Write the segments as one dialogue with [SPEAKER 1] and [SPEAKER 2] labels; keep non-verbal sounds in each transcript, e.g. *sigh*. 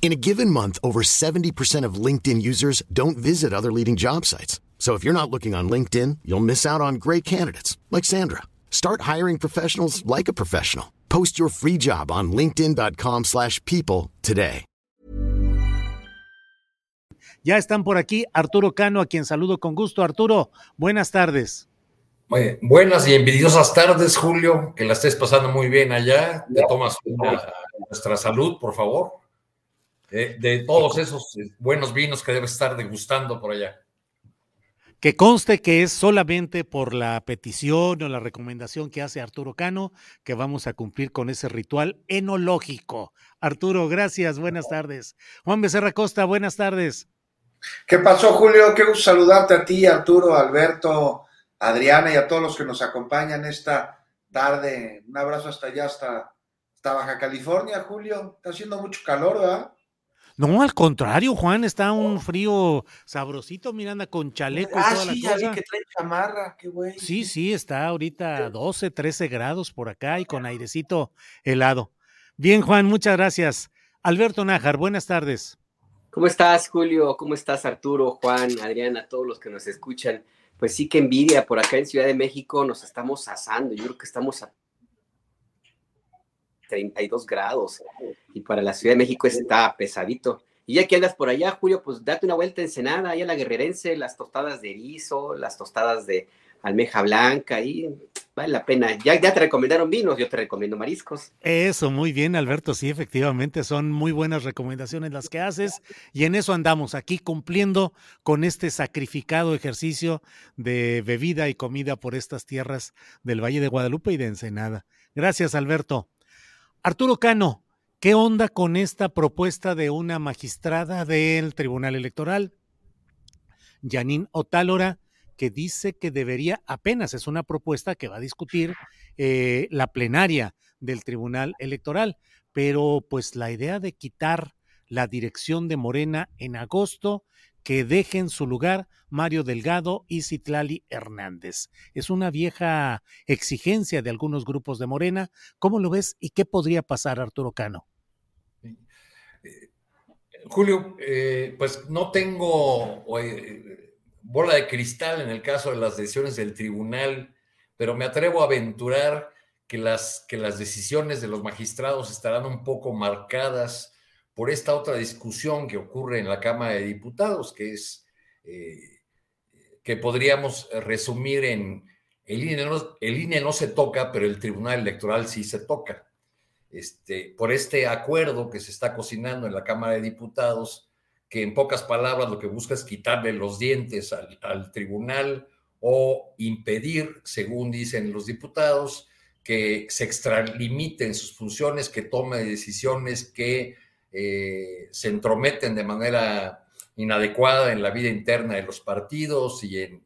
[SPEAKER 1] In a given month, over 70% of LinkedIn users don't visit other leading job sites. So if you're not looking on LinkedIn, you'll miss out on great candidates like Sandra. Start hiring professionals like a professional. Post your free job on linkedin.com/people today.
[SPEAKER 2] Ya están por aquí Arturo Cano, a quien saludo con gusto. Arturo, buenas tardes.
[SPEAKER 3] buenas y envidiosas tardes, Julio. Que la estés pasando muy bien allá. Te tomas nuestra salud, por favor de, todos esos eh, buenos vinos que debe estar degustando por allá.
[SPEAKER 2] Que conste que es solamente por la petición o la recomendación que hace Arturo Cano que vamos a cumplir con ese ritual enológico. Arturo, gracias, buenas tardes. Juan Becerra Costa, buenas tardes.
[SPEAKER 4] ¿Qué pasó, Julio? Qué gusto saludarte a ti, Arturo, Alberto, Adriana y a todos los que nos acompañan esta tarde. Un abrazo hasta allá, hasta, hasta Baja California, Julio. Está haciendo mucho calor, ¿verdad?
[SPEAKER 2] No, al contrario, Juan, está un frío sabrosito, Miranda, con chaleco y
[SPEAKER 4] ah,
[SPEAKER 2] toda
[SPEAKER 4] sí,
[SPEAKER 2] la cosa.
[SPEAKER 4] Ya vi que trae chamarra, qué güey.
[SPEAKER 2] Sí, sí, está ahorita 12, 13 grados por acá y con airecito helado. Bien, Juan, muchas gracias. Alberto Nájar, buenas tardes.
[SPEAKER 5] ¿Cómo estás, Julio? ¿Cómo estás, Arturo, Juan, Adriana, todos los que nos escuchan? Pues sí que envidia, por acá en Ciudad de México nos estamos asando, yo creo que estamos a 32 grados y para la Ciudad de México está pesadito. Y ya que andas por allá, Julio, pues date una vuelta en Ensenada, ahí a la Guerrerense, las tostadas de erizo, las tostadas de almeja blanca, y vale la pena. Ya, ya te recomendaron vinos, yo te recomiendo mariscos.
[SPEAKER 2] Eso, muy bien, Alberto, sí, efectivamente, son muy buenas recomendaciones las que haces, y en eso andamos aquí cumpliendo con este sacrificado ejercicio de bebida y comida por estas tierras del Valle de Guadalupe y de Ensenada. Gracias, Alberto. Arturo Cano, ¿qué onda con esta propuesta de una magistrada del Tribunal Electoral, Janine Otálora, que dice que debería, apenas es una propuesta que va a discutir eh, la plenaria del Tribunal Electoral, pero pues la idea de quitar la dirección de Morena en agosto que dejen su lugar Mario Delgado y Citlali Hernández. Es una vieja exigencia de algunos grupos de Morena. ¿Cómo lo ves y qué podría pasar, Arturo Cano?
[SPEAKER 3] Eh, Julio, eh, pues no tengo eh, bola de cristal en el caso de las decisiones del tribunal, pero me atrevo a aventurar que las, que las decisiones de los magistrados estarán un poco marcadas por esta otra discusión que ocurre en la Cámara de Diputados, que es eh, que podríamos resumir en el INE, no, el INE no se toca, pero el Tribunal Electoral sí se toca. Este, por este acuerdo que se está cocinando en la Cámara de Diputados, que en pocas palabras lo que busca es quitarle los dientes al, al tribunal o impedir, según dicen los diputados, que se extralimiten sus funciones, que tome decisiones que eh, se entrometen de manera inadecuada en la vida interna de los partidos y en,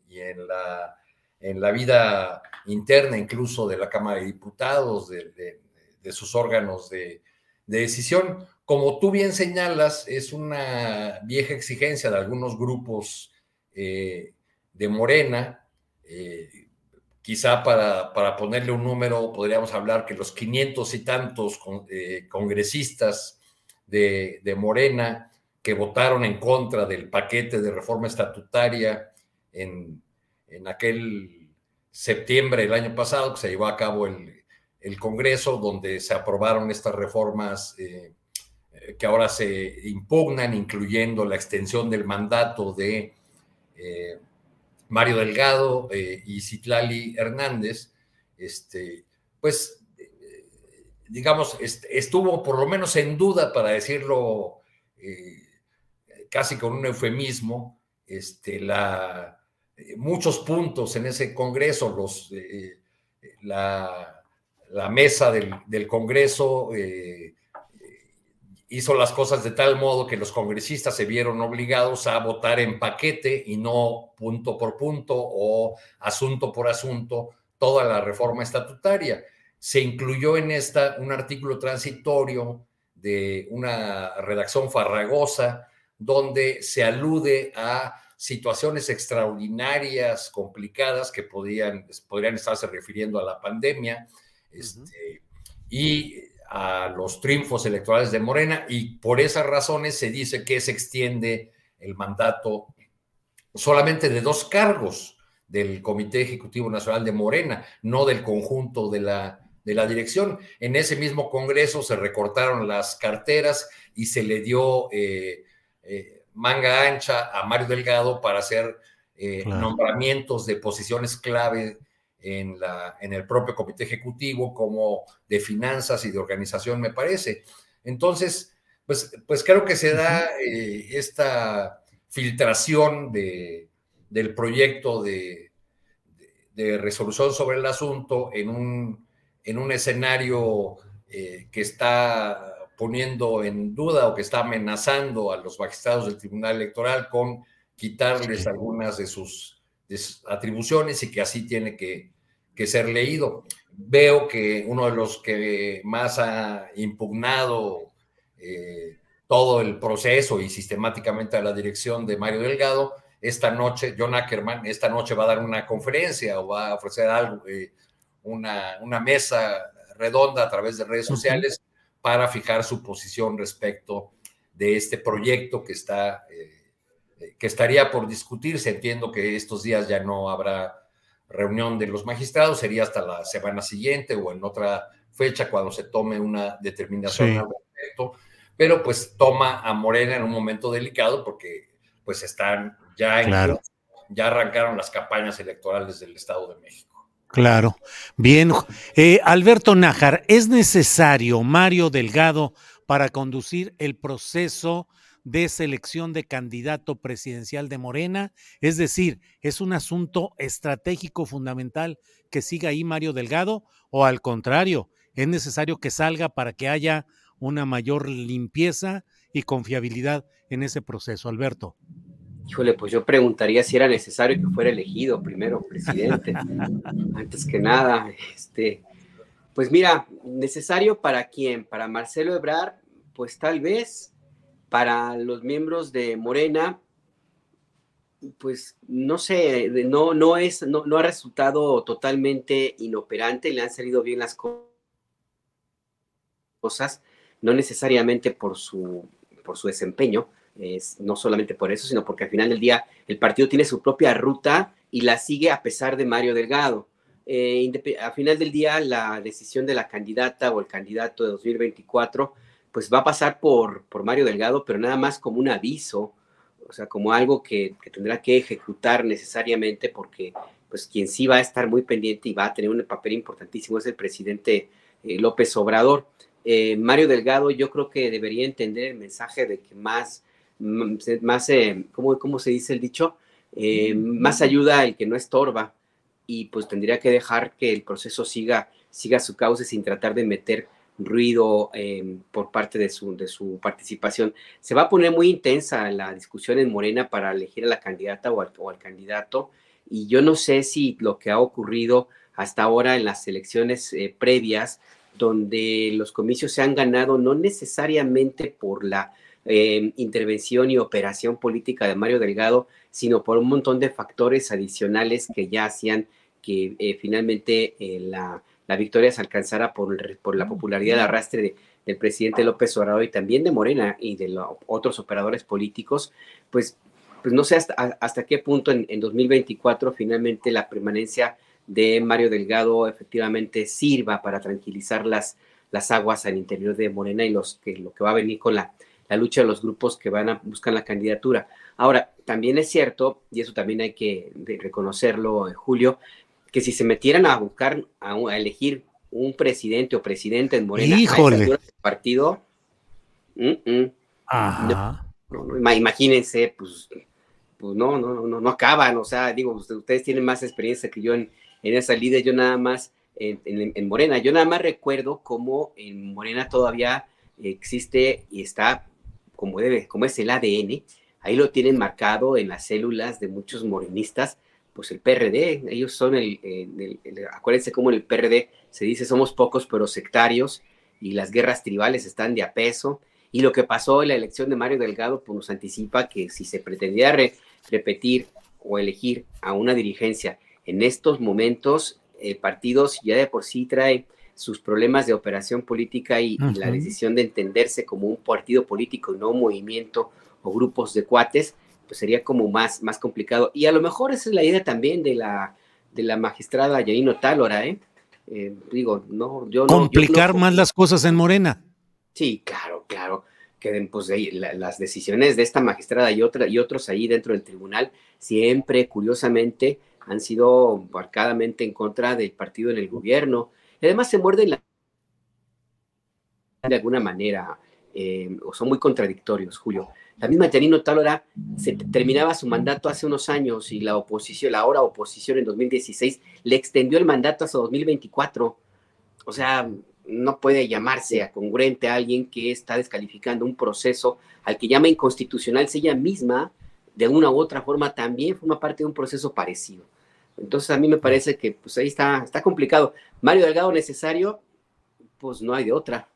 [SPEAKER 3] la, en la, vida interna incluso de la Cámara de Diputados, de, sus órganos de, decisión. Como tú bien señalas, es una vieja exigencia de algunos grupos eh, de Morena. Eh, quizá para, para, ponerle un número, podríamos hablar que los 500 y tantos congresistas de, Morena que votaron en contra del paquete de reforma estatutaria en, aquel septiembre del año pasado, que se llevó a cabo el, Congreso, donde se aprobaron estas reformas eh, que ahora se impugnan, incluyendo la extensión del mandato de Mario Delgado y Citlali Hernández, este, pues, digamos, estuvo por lo menos en duda, para decirlo casi con un eufemismo, este, la, muchos puntos en ese Congreso, los, la, la mesa del, Congreso eh, hizo las cosas de tal modo que los congresistas se vieron obligados a votar en paquete y no punto por punto o asunto por asunto toda la reforma estatutaria. Se incluyó en esta un artículo transitorio de una redacción farragosa donde se alude a situaciones extraordinarias, complicadas que podían, podrían estarse refiriendo a la pandemia, este, y a los triunfos electorales de Morena y por esas razones se dice que se extiende el mandato solamente de dos cargos del Comité Ejecutivo Nacional de Morena, no del conjunto de la, de la dirección. En ese mismo Congreso se recortaron las carteras y se le dio eh, eh, manga ancha a Mario Delgado para hacer eh, nombramientos de posiciones clave en, la, en el propio comité ejecutivo, como de finanzas y de organización, me parece. Entonces, pues, pues creo que se da esta filtración de, del proyecto de, de, resolución sobre el asunto en un, en un escenario eh, que está poniendo en duda o que está amenazando a los magistrados del Tribunal Electoral con quitarles algunas de sus, atribuciones y que así tiene que, ser leído. Veo que uno de los que más ha impugnado eh, todo el proceso y sistemáticamente a la dirección de Mario Delgado, esta noche, John Ackerman, esta noche va a dar una conferencia o va a ofrecer algo, eh, una, una, mesa redonda a través de redes sociales para fijar su posición respecto de este proyecto que está... Eh, que estaría por discutirse. Entiendo que estos días ya no habrá reunión de los magistrados, sería hasta la semana siguiente o en otra fecha cuando se tome una determinación al respecto, pero pues toma a Morena en un momento delicado porque pues están ya en, ya arrancaron las campañas electorales del Estado de México.
[SPEAKER 2] Claro. Bien. Eh, Alberto Nájar, ¿es necesario Mario Delgado para conducir el proceso de selección de candidato presidencial de Morena. Es decir, ¿es un asunto estratégico fundamental que siga ahí Mario Delgado o al contrario, es necesario que salga para que haya una mayor limpieza y confiabilidad en ese proceso, Alberto?
[SPEAKER 5] Híjole, pues yo preguntaría si era necesario que fuera elegido primero presidente. *laughs* Antes que nada, este, pues mira, necesario para quién? Para Marcelo Ebrard, pues tal vez, para los miembros de Morena, pues no sé, no, no, es, no, no ha resultado totalmente inoperante, le han salido bien las cosas, no necesariamente por su, por su desempeño, es, no solamente por eso, sino porque al final del día el partido tiene su propia ruta y la sigue a pesar de Mario Delgado. Eh, al final del día, la decisión de la candidata o el candidato de 2024 pues va a pasar por, por Mario Delgado, pero nada más como un aviso, o sea, como algo que, tendrá que ejecutar necesariamente, porque pues quien sí va a estar muy pendiente y va a tener un papel importantísimo es el presidente eh, López Obrador. Eh, Mario Delgado yo creo que debería entender el mensaje de que más, más eh, ¿cómo, se dice el dicho? más ayuda el que no estorba y pues tendría que dejar que el proceso siga, siga su cauce sin tratar de meter ruido em, por parte de su, de su participación. Se va a poner muy intensa la discusión en Morena para elegir a la candidata o al, candidato y yo no sé si lo que ha ocurrido hasta ahora en las elecciones eh, previas, donde los comicios se han ganado no necesariamente por la em, intervención y operación política de Mario Delgado, sino por un montón de factores adicionales que ya hacían que eh, finalmente eh, la, la victoria se alcanzara por, por la popularidad de arrastre del presidente López Obrador y también de Morena y de los otros operadores políticos, pues, pues no sé hasta, hasta qué punto en, 2024 finalmente la permanencia de Mario Delgado efectivamente sirva para tranquilizar las, las aguas al interior de Morena y los que, lo que va a venir con la, la lucha de los grupos que van a buscar la candidatura. Ahora, también es cierto, y eso también hay que reconocerlo, eh, Julio, que si se metieran a buscar, a, elegir un presidente o presidente en Morena,
[SPEAKER 2] Híjole.
[SPEAKER 5] partido, imagínense, pues, pues no, no, no, no acaban, o sea, digo, ustedes tienen más experiencia que yo en, en esa líder, yo nada más en, Morena, yo nada más recuerdo cómo en Morena todavía existe y está como debe, como es el ADN, ahí lo tienen marcado en las células de muchos morenistas, pues el PRD, ellos son el, acuérdense cómo en el PRD se dice somos pocos pero sectarios y las guerras tribales están de a peso. Y lo que pasó en la elección de Mario Delgado pues nos anticipa que si se pretendía repetir o elegir a una dirigencia en estos momentos, eh, partidos ya de por sí trae sus problemas de operación política y, la decisión de entenderse como un partido político, no un movimiento o grupos de cuates, pues sería como más, más complicado. Y a lo mejor esa es la idea también de la, de la magistrada Yanino Tálora, ¿eh? ¿eh? digo, no, yo
[SPEAKER 2] no. Complicar más las cosas en Morena.
[SPEAKER 5] Sí, claro, claro. Que pues, las decisiones de esta magistrada y, otra, y otros ahí dentro del tribunal siempre, curiosamente, han sido marcadamente en contra del partido en el gobierno. Y además se muerden la de alguna manera, eh, o son muy contradictorios, Julio. La misma Janino Talora se terminaba su mandato hace unos años y la oposición, la ahora oposición en 2016, le extendió el mandato hasta 2024. O sea, no puede llamarse a congruente a alguien que está descalificando un proceso al que llama inconstitucional, si ella misma, de una u otra forma, también forma parte de un proceso parecido. Entonces a mí me parece que pues ahí está, está complicado. Mario Delgado necesario, pues no hay de otra.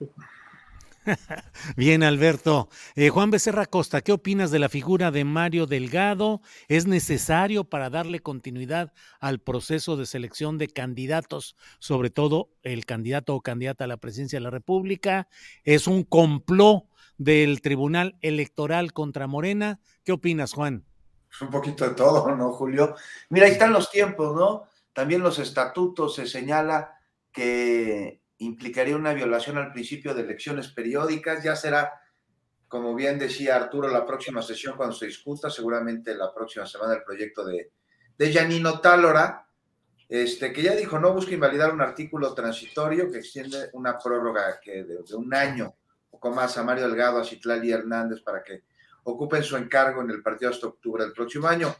[SPEAKER 5] *laughs*
[SPEAKER 2] Bien, Alberto. Eh, Juan Becerra Costa, ¿qué opinas de la figura de Mario Delgado? ¿Es necesario para darle continuidad al proceso de selección de candidatos, sobre todo el candidato o candidata a la presidencia de la República? ¿Es un complot del Tribunal Electoral contra Morena? ¿Qué opinas, Juan? *laughs*
[SPEAKER 4] Un poquito de todo, ¿no, Julio? Mira, ahí están los tiempos, ¿no? También los estatutos se señala que implicaría una violación al principio de elecciones periódicas. Ya será, como bien decía Arturo, la próxima sesión cuando se discuta, seguramente la próxima semana, el proyecto de, de Janino Tálora, este, que ya dijo, no busca invalidar un artículo transitorio que extiende una prórroga que de, un año, poco más, a Mario Delgado, a Citlali Hernández para que ocupen su encargo en el partido hasta octubre del próximo año.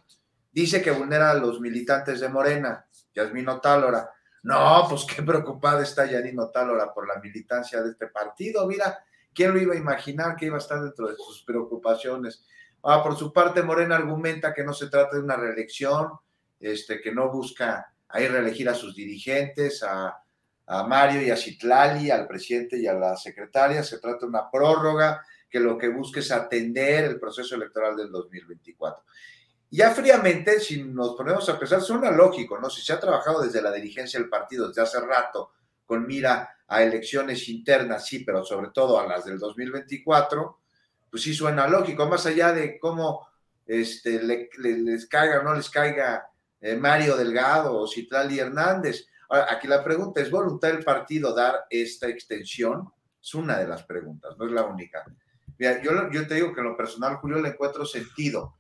[SPEAKER 4] Dice que vulnera a los militantes de Morena, Yasmino Tálora, no, pues qué preocupada está Yanino Tálora por la militancia de este partido. Mira, ¿quién lo iba a imaginar que iba a estar dentro de sus preocupaciones? Ah, por su parte, Morena argumenta que no se trata de una reelección, este, que no busca ahí reelegir a sus dirigentes, a, a Mario y a Citlali, al presidente y a la secretaria. Se trata de una prórroga que lo que busca es atender el proceso electoral del 2024. Ya fríamente, si nos ponemos a pensar, suena lógico, ¿no? Si se ha trabajado desde la dirigencia del partido desde hace rato con mira a elecciones internas, sí, pero sobre todo a las del 2024, pues sí suena lógico, más allá de cómo este, les caiga o no les caiga eh, Mario Delgado o Citlali Hernández. Ahora, aquí la pregunta, ¿es voluntad del partido dar esta extensión? Es una de las preguntas, no es la única. Mira, yo, yo te digo que en lo personal, Julio, le encuentro sentido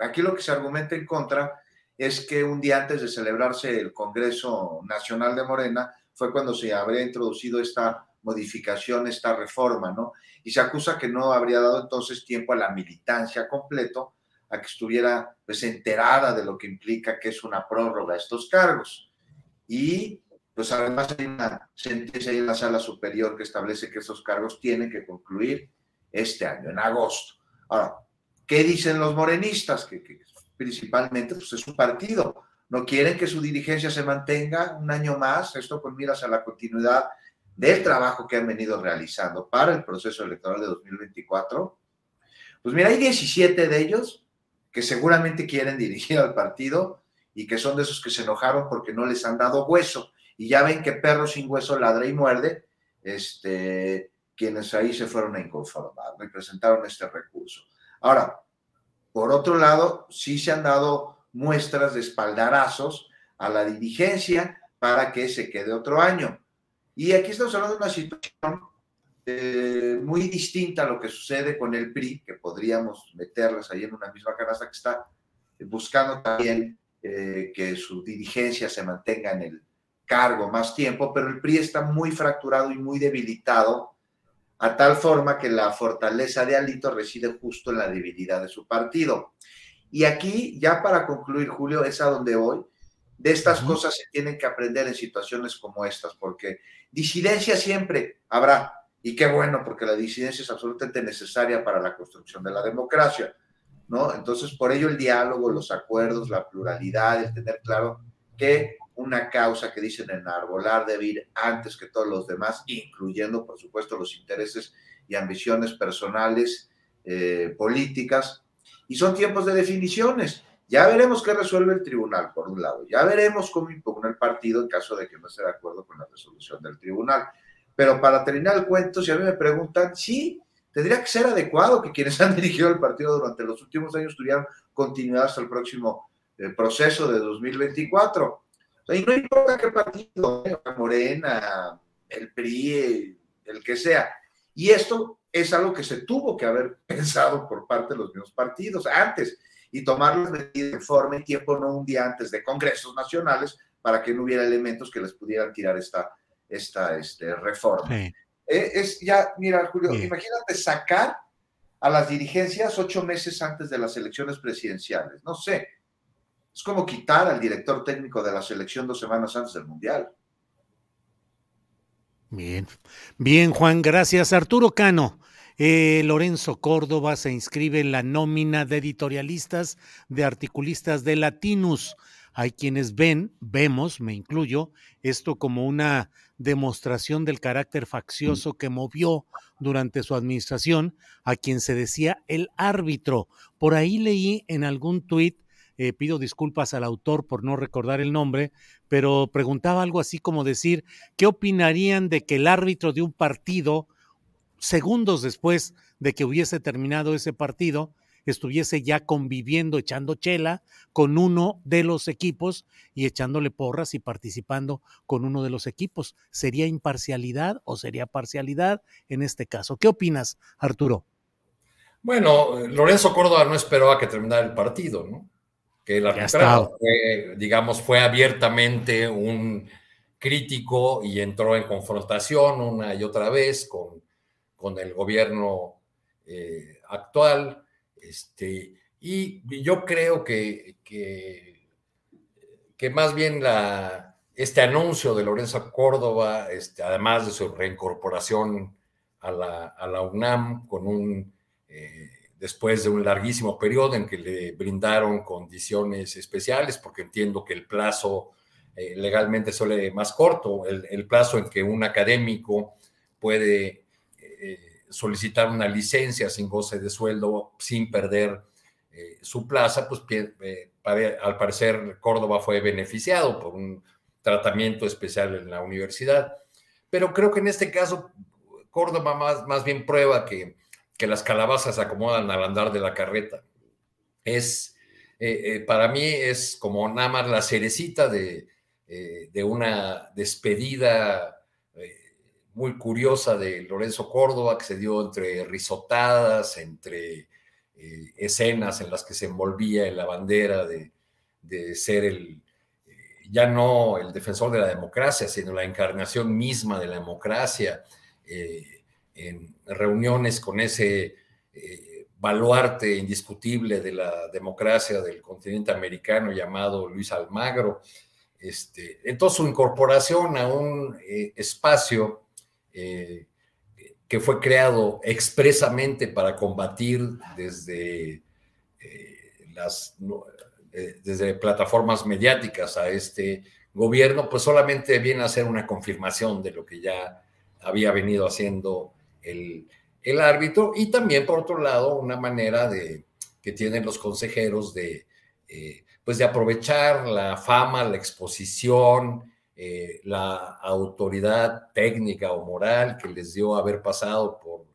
[SPEAKER 4] Aquí lo que se argumenta en contra es que un día antes de celebrarse el Congreso Nacional de Morena fue cuando se habría introducido esta modificación, esta reforma, ¿no? Y se acusa que no habría dado entonces tiempo a la militancia completo a que estuviera pues enterada de lo que implica que es una prórroga a estos cargos. Y pues además hay una sentencia en la sala superior que establece que estos cargos tienen que concluir este año, en agosto. Ahora, ¿Qué dicen los morenistas? Que, principalmente pues, es un partido. No quieren que su dirigencia se mantenga un año más, esto con miras a la continuidad del trabajo que han venido realizando para el proceso electoral de 2024. Pues mira, hay 17 de ellos que seguramente quieren dirigir al partido y que son de esos que se enojaron porque no les han dado hueso. Y ya ven que perro sin hueso ladra y muerde, este, quienes ahí se fueron a inconformar y presentaron este recurso. Ahora, por otro lado, sí se han dado muestras de espaldarazos a la dirigencia para que se quede otro año. Y aquí estamos hablando de una situación eh, muy distinta a lo que sucede con el PRI, que podríamos meterles ahí en una misma canasta que está buscando también eh, que su dirigencia se mantenga en el cargo más tiempo, pero el PRI está muy fracturado y muy debilitado, a tal forma que la fortaleza de Alito reside justo en la debilidad de su partido. Y aquí, ya para concluir, Julio, es a donde voy. De estas cosas se tienen que aprender en situaciones como estas, porque disidencia siempre habrá, y qué bueno, porque la disidencia es absolutamente necesaria para la construcción de la democracia, ¿no? Entonces, por ello el diálogo, los acuerdos, la pluralidad, el tener claro que una causa que dicen enarbolar debe ir antes que todos los demás, incluyendo, por supuesto, los intereses y ambiciones personales, eh, políticas. Y son tiempos de definiciones. Ya veremos qué resuelve el tribunal, por un lado. Ya veremos cómo impugna el partido en caso de que no esté de acuerdo con la resolución del tribunal. Pero para terminar el cuento, si a mí me preguntan, sí, tendría que ser adecuado que quienes han *laughs* dirigido el partido durante los últimos años tuvieran continuidad hasta el próximo eh, proceso de 2024. Y no importa qué partido, eh, Morena, el PRI, el que sea. Y esto es algo que se tuvo que haber *laughs* pensado por parte de los mismos partidos antes y tomar las medidas en forma y tiempo, no un día antes de congresos nacionales, para que no hubiera elementos que les pudieran tirar esta esta este, reforma. Eh, es ya, mira, Julio, imagínate sacar a las dirigencias ocho meses antes de las elecciones presidenciales. No sé, es como quitar al director técnico de la selección dos semanas antes del Mundial.
[SPEAKER 2] Bien, bien, Juan, gracias. Arturo Cano. Eh, Lorenzo Córdoba se inscribe en la nómina de editorialistas, de articulistas de Latinus. Hay quienes ven, vemos, me incluyo, esto como una demostración del carácter faccioso que movió durante su administración a quien se decía el árbitro. Por ahí leí en algún tuit, eh, pido disculpas al autor por no recordar el nombre, pero preguntaba algo así como decir, ¿qué opinarían de que el árbitro de un partido, segundos después de que hubiese terminado ese partido, estuviese ya conviviendo, echando chela con uno de los equipos y echándole porras y participando con uno de los equipos. ¿Sería imparcialidad o sería parcialidad en este caso? ¿Qué opinas, Arturo?
[SPEAKER 3] Bueno, Lorenzo Córdoba no esperó a que terminara el partido, ¿no? Que el arbitraje, digamos, fue abiertamente un crítico y entró en confrontación una y otra vez con, con el gobierno eh, actual. Este, y yo creo que, que, más bien la, este anuncio de Lorenzo Córdoba, este, además de su reincorporación a la, UNAM con un, eh, después de un larguísimo periodo en que le brindaron condiciones especiales, porque entiendo que el plazo eh, legalmente suele más corto, el, plazo en que un académico puede eh, solicitar una licencia sin goce de sueldo, sin perder eh, su plaza, pues eh, al parecer Córdoba fue beneficiado por un tratamiento especial en la universidad. Pero creo que en este caso Córdoba más, más bien prueba que, que las calabazas acomodan al andar de la carreta. Es, eh, para mí es como nada más la cerecita de, de una despedida muy curiosa de Lorenzo Córdoba, que se dio entre risotadas, entre eh, escenas en las que se envolvía en la bandera de, ser el, eh, ya no el defensor de la democracia, sino la encarnación misma de la democracia, eh, en reuniones con ese baluarte indiscutible de la democracia del continente americano llamado Luis Almagro. Este, entonces su incorporación a un espacio eh, que fue creado expresamente para combatir desde, eh, las, eh, desde plataformas mediáticas a este gobierno, pues solamente viene a ser una confirmación de lo que ya había venido haciendo el, el árbitro y también, por otro lado, una manera de, que tienen los consejeros de, pues de aprovechar la fama, la exposición, eh, la autoridad técnica o moral que les dio haber pasado por,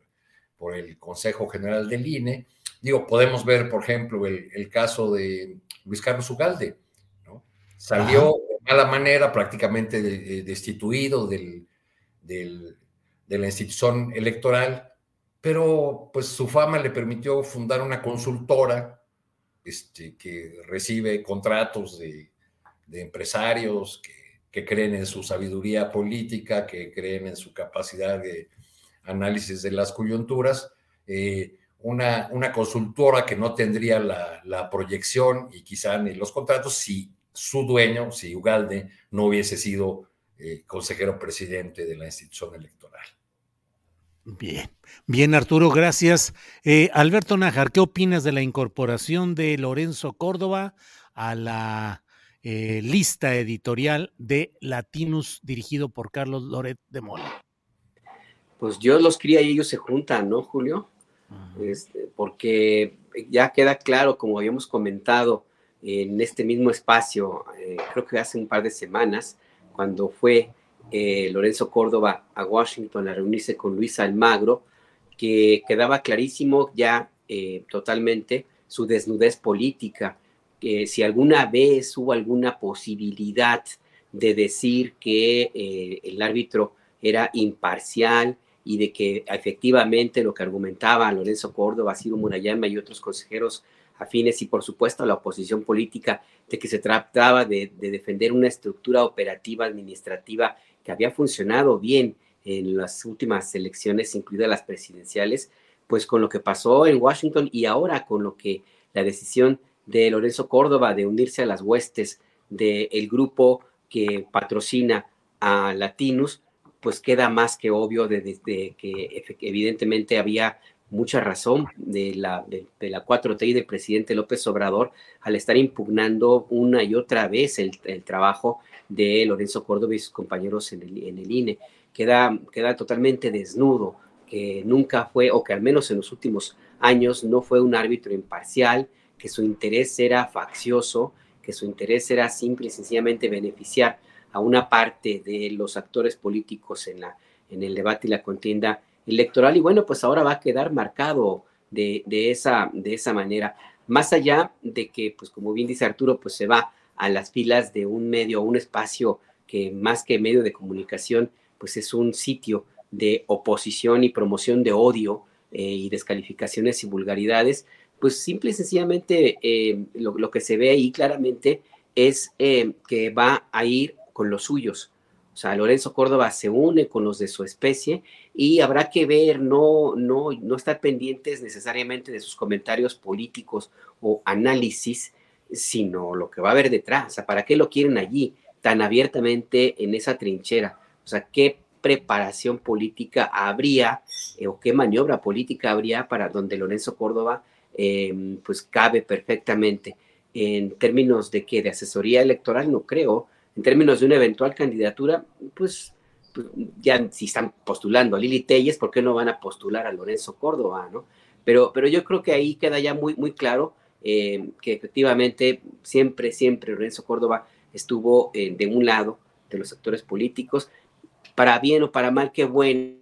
[SPEAKER 3] por el Consejo General del INE. Digo, podemos ver, por ejemplo, el, caso de Luis Carlos Ugalde, ¿no? Salió de mala manera, prácticamente destituido del, del, de la institución electoral, pero pues su fama le permitió fundar una consultora este, que recibe contratos de, empresarios que, creen en su sabiduría política, que creen en su capacidad de análisis de las coyunturas. Eh, una, una, consultora que no tendría la, proyección y quizá ni los contratos si su dueño, si Ugalde, no hubiese sido eh, consejero presidente de la institución electoral.
[SPEAKER 2] Bien, bien Arturo, gracias. Eh, Alberto Najar, ¿qué opinas de la incorporación de Lorenzo Córdoba a la eh, lista editorial de Latinus dirigido por Carlos Loret de Mola?
[SPEAKER 5] Pues Dios los cría y ellos se juntan, ¿no, Julio? Este, porque ya queda claro, como habíamos comentado en este mismo espacio, eh, creo que hace un par de semanas, cuando fue eh, Lorenzo Córdoba a Washington a reunirse con Luis Almagro, que quedaba clarísimo ya eh, totalmente su desnudez política, que si alguna vez hubo alguna posibilidad de decir que el árbitro era imparcial, y de que efectivamente lo que argumentaba Lorenzo Córdoba, Ciro Murayama y otros consejeros afines y por supuesto la oposición política de que se trataba de, defender una estructura operativa administrativa que había funcionado bien en las últimas elecciones, incluidas las presidenciales, pues con lo que pasó en Washington y ahora con lo que la decisión de Lorenzo Córdoba de unirse a las huestes del grupo que patrocina a Latinos, pues queda más que obvio desde que evidentemente había mucha razón de la, de, la 4T y del presidente López Obrador al estar impugnando una y otra vez el, trabajo de Lorenzo Córdoba y sus compañeros en el, en el INE. Queda, queda totalmente desnudo que nunca fue, o que al menos en los últimos años no fue un árbitro imparcial, que su interés era faccioso, que su interés era simple y sencillamente beneficiar a una parte de los actores políticos en, la, en el debate y la contienda electoral. Y bueno, pues ahora va a quedar marcado de, esa, de esa manera. Más allá de que, pues como bien dice Arturo, pues se va a las filas de un medio, un espacio que más que medio de comunicación, pues es un sitio de oposición y promoción de odio eh, y descalificaciones y vulgaridades, pues simple y sencillamente eh, lo, que se ve ahí claramente es eh, que va a ir con los suyos. O sea, Lorenzo Córdoba se une con los de su especie y habrá que ver, no, no, no estar pendientes necesariamente de sus comentarios políticos o análisis, sino lo que va a haber detrás. O sea, ¿para qué lo quieren allí tan abiertamente en esa trinchera? O sea, ¿qué preparación política habría eh, o qué maniobra política habría para donde Lorenzo Córdoba em, pues cabe perfectamente? En términos de que de asesoría electoral no creo, en términos de una eventual candidatura, pues, pues, ya si están postulando a Lili Telles, ¿por qué no van a postular a Lorenzo Córdoba, no? Pero, pero yo creo que ahí queda ya muy, muy claro eh, que efectivamente siempre, siempre Lorenzo Córdoba estuvo eh, de un lado de los actores políticos, para bien o para mal, qué bueno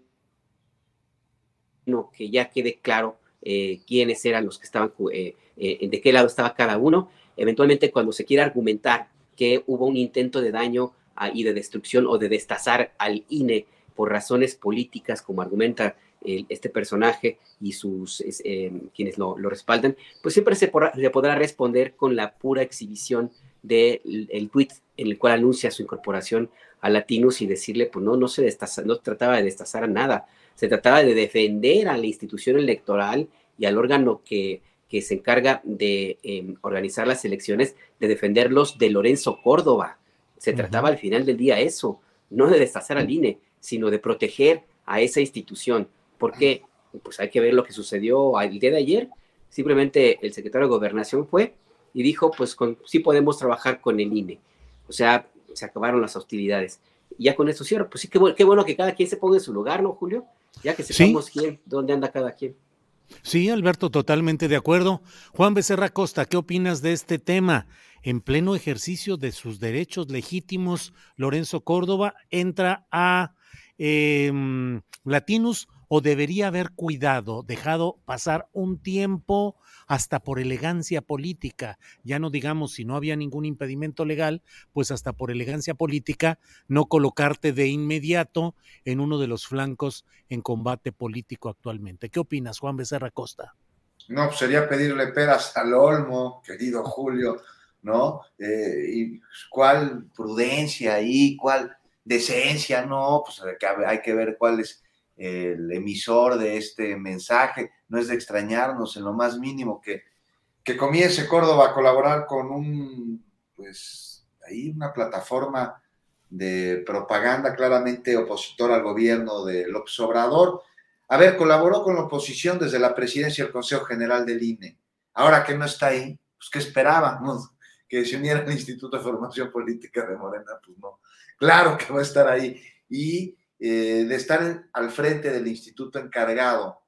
[SPEAKER 5] que ya quede claro eh, quiénes eran los que estaban, de qué lado estaba cada uno. Eventualmente, cuando se quiera argumentar que hubo un intento de daño ah, y de destrucción o de destazar al INE por razones políticas, como argumenta este personaje y sus em, quienes lo, respaldan, pues siempre se, podrá responder con la pura exhibición del de tweet en el cual anuncia su incorporación a Latinos y decirle, pues no, no se destaza, no trataba de destazar a nada, se trataba de defender a la institución electoral y al órgano que que se encarga de em, organizar las elecciones, de defenderlos de Lorenzo Córdoba. Se trataba al final del día eso, no de destazar al INE, sino de proteger a esa institución. Porque pues hay que ver lo que sucedió el día de ayer. Simplemente el secretario de Gobernación fue y dijo, pues con, sí podemos trabajar con el INE. O sea, se acabaron las hostilidades. Y ya con eso cierro. Pues sí, qué, qué bueno que cada quien se ponga en su lugar, ¿no, Julio? Ya que sepamos quién, dónde anda cada quien.
[SPEAKER 2] Sí, Alberto, totalmente de acuerdo. Juan Becerra Costa, ¿qué opinas de este tema? En pleno ejercicio de sus derechos legítimos, Lorenzo Córdoba entra a em, Latinus o debería haber cuidado, dejado pasar un tiempo hasta por elegancia política, ya no digamos si no había ningún impedimento legal, pues hasta por elegancia política, no colocarte de inmediato en uno de los flancos en combate político actualmente. ¿Qué opinas, Juan Becerra Costa?
[SPEAKER 4] No, pues sería pedirle peras al olmo, querido Julio, ¿no? Eh, y cuál prudencia ahí, cuál decencia, no, pues hay que ver cuál es el emisor de este mensaje. No es de extrañarnos en lo más mínimo que, que comience Córdoba a colaborar con un, pues, ahí una plataforma de propaganda claramente opositor al gobierno de López Obrador. A ver, colaboró con la oposición desde la presidencia del Consejo General del INE. Ahora que no está ahí, pues ¿qué esperábamos? *laughs* Que se uniera al Instituto de Formación Política de Morena, pues no. Claro que va a estar ahí. Y eh, de estar al frente del instituto encargado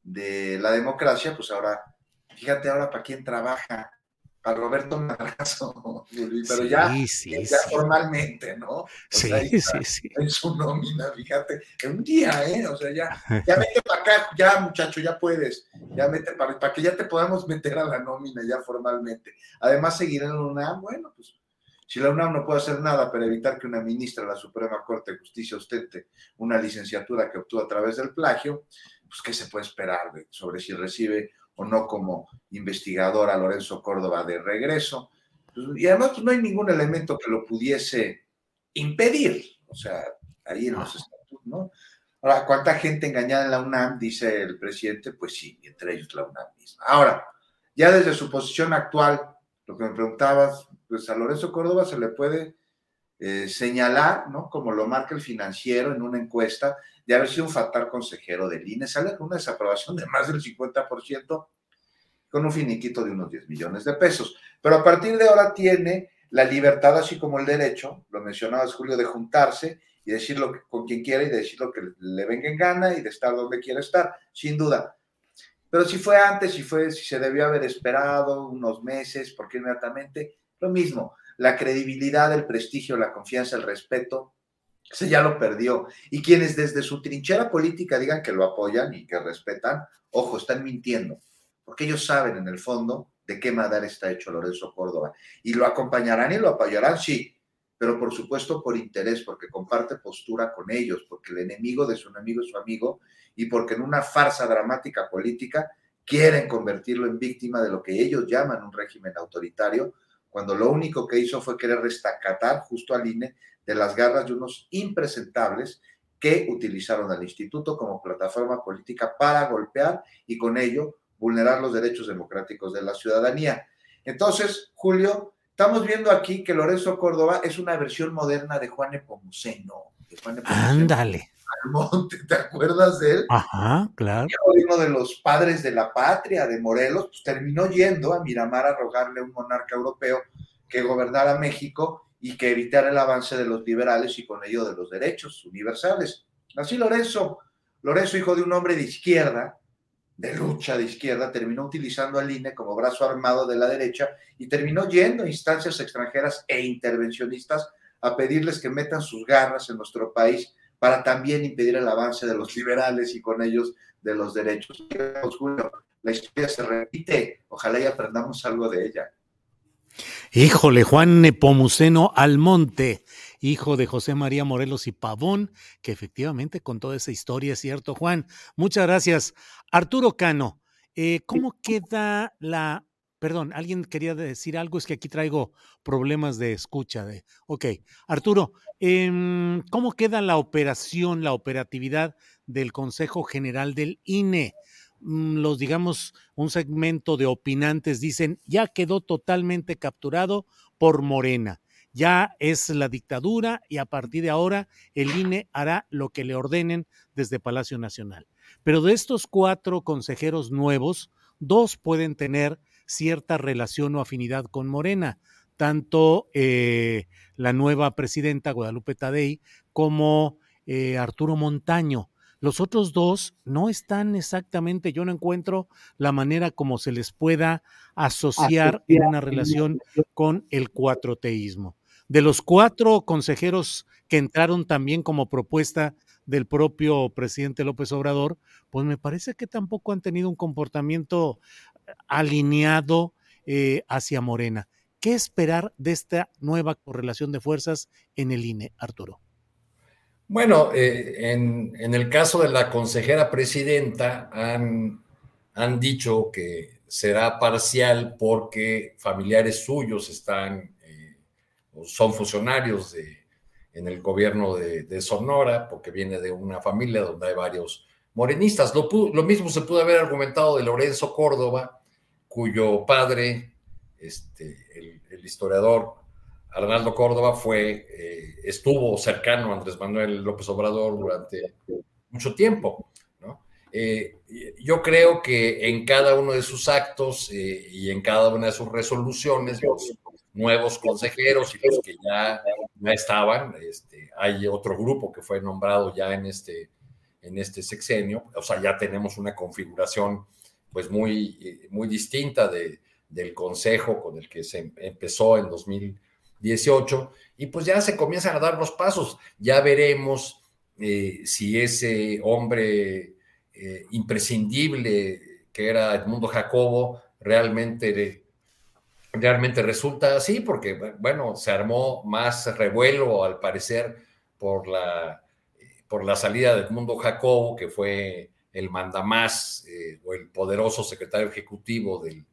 [SPEAKER 4] de la democracia, pues ahora, fíjate ahora para quién trabaja, para Roberto Madrazo, *laughs* pero ya, ya formalmente, ¿no?
[SPEAKER 2] sí, sí, sí.
[SPEAKER 4] En su nómina, fíjate, en un día, ¿eh? O sea, ya, ya vete para acá, ya muchacho, ya puedes, ya mete para, para que ya te podamos meter a la nómina ya formalmente. Además, seguir en una, bueno, pues si la UNAM no puede hacer nada para evitar que una ministra de la Suprema Corte de Justicia ostente una licenciatura que obtuvo a través del plagio, pues ¿qué se puede esperar sobre si recibe o no como investigadora Lorenzo Córdoba de regreso? Pues, y además pues, no hay ningún elemento que lo pudiese impedir, o sea, ahí en los estatutos, ¿no? Ahora, ¿cuánta gente engañada en la UNAM? Dice el presidente, pues sí, entre ellos la UNAM misma. Ahora, ya desde su posición actual, lo que me preguntabas, pues a Lorenzo Córdoba se le puede eh, señalar, ¿no? Como lo marca el financiero en una encuesta, de haber sido un fatal consejero del INE, sale con una desaprobación de más del 50%, con un finiquito de unos 10 millones de pesos. Pero a partir de ahora tiene la libertad, así como el derecho, lo mencionabas Julio, de juntarse y decir lo que, con quien quiera y decir lo que le venga en gana y de estar donde quiera estar, sin duda. Pero si fue antes, si fue, si se debió haber esperado unos meses, porque inmediatamente lo mismo, la credibilidad, el prestigio, la confianza, el respeto, se ya lo perdió. Y quienes desde su trinchera política digan que lo apoyan y que respetan, ojo, están mintiendo, porque ellos saben en el fondo de qué madera está hecho Lorenzo Córdoba. Y lo acompañarán y lo apoyarán, sí, pero por supuesto por interés, porque comparte postura con ellos, porque el enemigo de su enemigo es su amigo y porque en una farsa dramática política quieren convertirlo en víctima de lo que ellos llaman un régimen autoritario, cuando lo único que hizo fue querer restacatar justo al INE de las garras de unos impresentables que utilizaron al instituto como plataforma política para golpear y con ello vulnerar los derechos democráticos de la ciudadanía. Entonces, Julio, estamos viendo aquí que Lorenzo Córdoba es una versión moderna de Juan Epomuceno.
[SPEAKER 2] Ándale.
[SPEAKER 4] Monte, ¿te acuerdas de él?
[SPEAKER 2] Ajá, claro.
[SPEAKER 4] Uno de los padres de la patria de Morelos, pues terminó yendo a Miramar a rogarle a un monarca europeo que gobernara México y que evitara el avance de los liberales y con ello de los derechos universales. Así Lorenzo, Lorenzo, hijo de un hombre de izquierda, de lucha de izquierda, terminó utilizando al INE como brazo armado de la derecha y terminó yendo a instancias extranjeras e intervencionistas a pedirles que metan sus garras en nuestro país para también impedir el avance de los liberales y con ellos de los derechos. La historia se repite, ojalá y aprendamos algo de ella.
[SPEAKER 2] Híjole, Juan Nepomuceno Almonte, hijo de José María Morelos y Pavón, que efectivamente contó esa historia, es cierto, Juan. Muchas gracias. Arturo Cano, eh, ¿cómo queda la Perdón, alguien quería decir algo, es que aquí traigo problemas de escucha. De, ok, Arturo, em, ¿cómo queda la operación, la operatividad del Consejo General del INE? Mm, los, digamos, un segmento de opinantes dicen, ya quedó totalmente capturado por Morena. Ya es la dictadura y a partir de ahora el INE hará lo que le ordenen desde Palacio Nacional. Pero de estos cuatro consejeros nuevos, dos pueden tener cierta relación o afinidad con Morena, tanto eh, la nueva presidenta Guadalupe Tadei como eh, Arturo Montaño. Los otros dos no están exactamente, yo no encuentro la manera como se les pueda asociar en una relación con el cuatroteísmo. De los cuatro consejeros que entraron también como propuesta del propio presidente López Obrador, pues me parece que tampoco han tenido un comportamiento alineado eh, hacia Morena. ¿Qué esperar de esta nueva correlación de fuerzas en el INE, Arturo?
[SPEAKER 3] Bueno, eh, en, el caso de la consejera presidenta, han, han dicho que será parcial porque familiares suyos están, eh, son funcionarios de, en el gobierno de, Sonora, porque viene de una familia donde hay varios morenistas. Lo, mismo se pudo haber argumentado de Lorenzo Córdoba, cuyo padre este, el, historiador Arnaldo Córdoba fue, eh, estuvo cercano a Andrés Manuel López Obrador durante mucho tiempo. Eh, yo creo que en cada uno de sus actos eh, y en cada una de sus resoluciones, los nuevos consejeros y los que ya, ya estaban, este, hay otro grupo que fue nombrado ya en este, en este sexenio, o sea, ya tenemos una configuración pues muy, muy distinta de, del Consejo con el que se empezó en 2018 y pues ya se comienzan a dar los pasos. Ya veremos eh, si ese hombre eh, imprescindible que era Edmundo Jacobo realmente, realmente resulta así, porque bueno, se armó más revuelo al parecer por la, por la salida de Edmundo Jacobo, que fue el mandamás eh, o el poderoso secretario ejecutivo del,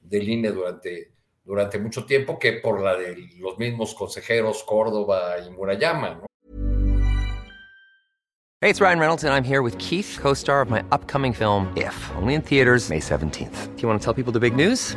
[SPEAKER 3] del INE durante, durante mucho tiempo que por la de los mismos consejeros Córdoba y Murayama.
[SPEAKER 6] Hey, it's Ryan Reynolds, and I'm here with Keith, co star of my upcoming film, If, only in theaters, May 17th. Do you want to tell people the big news?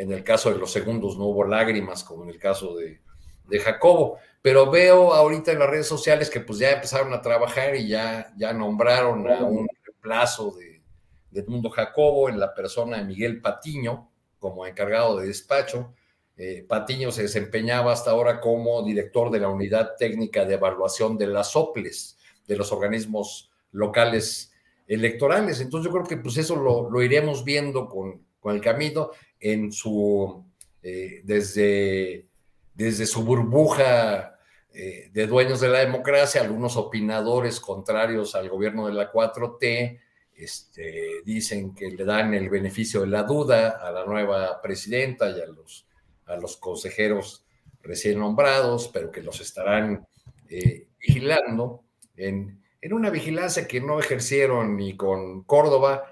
[SPEAKER 3] en el caso de los segundos no hubo lágrimas como en el caso de, de Jacobo, pero veo ahorita en las redes sociales que pues ya empezaron a trabajar y ya, ya nombraron a un reemplazo de, de Edmundo Jacobo en la persona de Miguel Patiño como encargado de despacho. Eh, Patiño se desempeñaba hasta ahora como director de la Unidad Técnica de Evaluación de las OPLES, de los organismos locales electorales. Entonces yo creo que pues eso lo, lo iremos viendo con, con, el camino en su, eh, desde, desde su burbuja eh, de dueños de la democracia, algunos opinadores contrarios al gobierno de la 4T, este, dicen que le dan el beneficio de la duda a la nueva presidenta y a los, a los consejeros recién nombrados, pero que los estarán eh, vigilando. En, en, una vigilancia que no ejercieron ni con Córdoba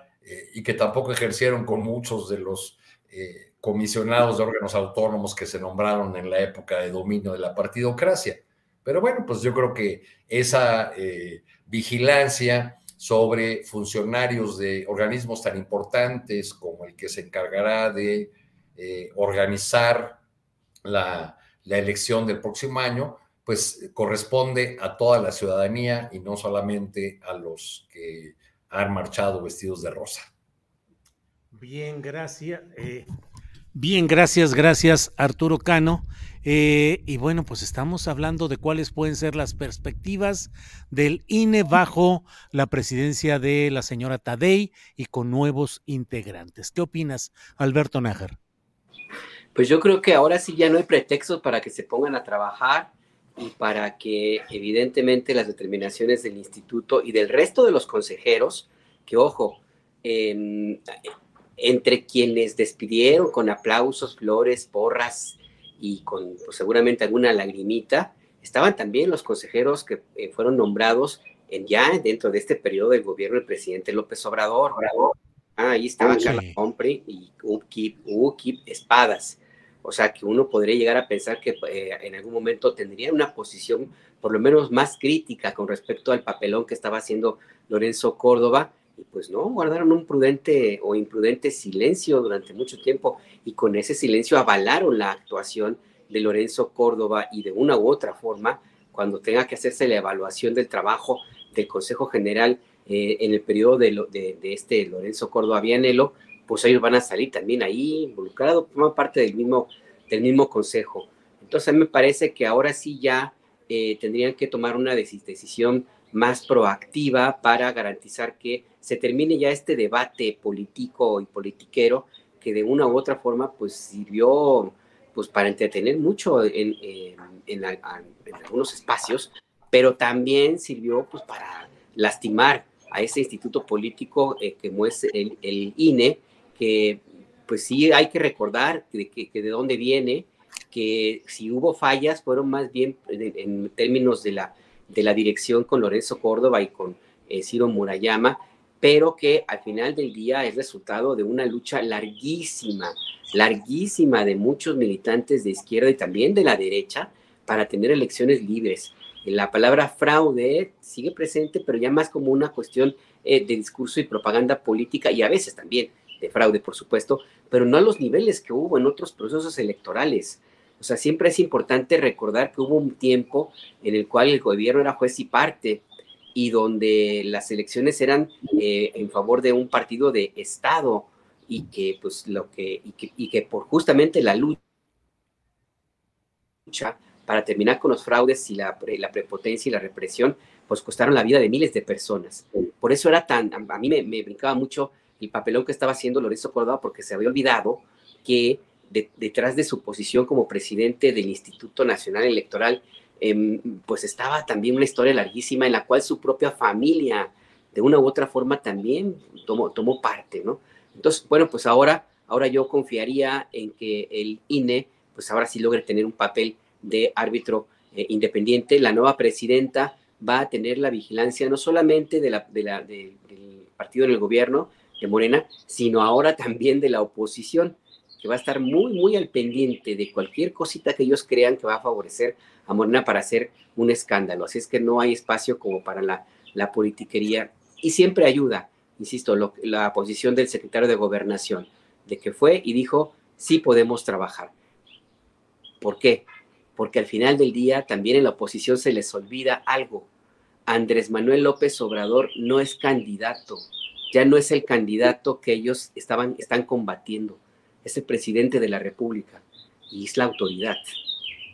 [SPEAKER 3] y que tampoco ejercieron con muchos de los eh, comisionados de órganos autónomos que se nombraron en la época de dominio de la partidocracia. Pero bueno, pues yo creo que esa vigilancia sobre funcionarios de organismos tan importantes como el que se encargará de eh, organizar la, elección del próximo año, pues corresponde a toda la ciudadanía y no solamente a los que han marchado vestidos de rosa.
[SPEAKER 2] Bien, gracias. Eh, bien, gracias, gracias Arturo Cano. Eh, y bueno, pues estamos hablando de cuáles pueden ser las perspectivas del INE bajo la presidencia de la señora Tadei y con nuevos integrantes. ¿Qué opinas, Alberto Nájar?
[SPEAKER 5] Pues yo creo que ahora sí ya no hay pretextos para que se pongan a trabajar y para que evidentemente las determinaciones del instituto y del resto de los consejeros, que ojo, entre quienes despidieron con aplausos, flores, porras, y con pues, seguramente alguna lagrimita, estaban también los consejeros que eh, fueron nombrados en ya dentro de este periodo del gobierno del presidente López Obrador. Ah, ahí estaba Carla Humphrey y Hugo Espadas. O sea, que uno podría llegar a pensar que eh, en algún momento tendría una posición por lo menos más crítica con respecto al papelón que estaba haciendo Lorenzo Córdoba. Y pues no, guardaron un prudente o imprudente silencio durante mucho tiempo y con ese silencio avalaron la actuación de Lorenzo Córdoba y de una u otra forma, cuando tenga que hacerse la evaluación del trabajo del Consejo General eh, en el periodo de, este Lorenzo Córdoba Vianelo, pues ellos van a salir también ahí involucrados, forman parte del mismo, del mismo Consejo. Entonces me parece que ahora sí ya eh, tendrían que tomar una decisión más proactiva para garantizar que se termine ya este debate político y politiquero que de una u otra forma pues sirvió pues para entretener mucho en, en, algunos espacios, pero también sirvió pues para lastimar a ese instituto político eh, que muestra el, el, INE, que pues sí hay que recordar que, que, de dónde viene, que si hubo fallas fueron más bien en, términos de la, de la dirección con Lorenzo Córdoba y con eh, Ciro Murayama, pero que al final del día es resultado de una lucha larguísima, larguísima de muchos militantes de izquierda y también de la derecha para tener elecciones libres. La palabra fraude sigue presente, pero ya más como una cuestión eh, de discurso y propaganda política y a veces también de fraude, por supuesto, pero no a los niveles que hubo en otros procesos electorales. O sea, siempre es importante recordar que hubo un tiempo en el cual el gobierno era juez y parte y donde las elecciones eran eh, en favor de un partido de Estado y que pues lo que y que, por justamente la lucha para terminar con los fraudes y la, la, prepotencia y la represión, pues costaron la vida de miles de personas. Por eso era tan, a mí me, brincaba mucho el papelón que estaba haciendo Lorenzo Córdoba, porque se había olvidado que detrás de su posición como presidente del Instituto Nacional Electoral Em, pues estaba también una historia larguísima en la cual su propia familia, de una u otra forma, también tomó, tomó parte, ¿no? Entonces, bueno, pues ahora, ahora yo confiaría en que el INE, pues ahora sí logre tener un papel de árbitro eh, independiente. La nueva presidenta va a tener la vigilancia no solamente de la, de la, del partido en el gobierno de Morena, sino ahora también de la oposición, va a estar muy, muy al pendiente de cualquier cosita que ellos crean que va a favorecer a Morena para hacer un escándalo. Así es que no hay espacio como para la, la politiquería. Y siempre ayuda, insisto, la posición del secretario de Gobernación, de que fue y dijo, sí podemos trabajar. ¿Por qué? Porque al final del día también en la oposición se les olvida algo. Andrés Manuel López Obrador no es candidato, ya no es el candidato que ellos estaban, están combatiendo, es el presidente de la República y es la autoridad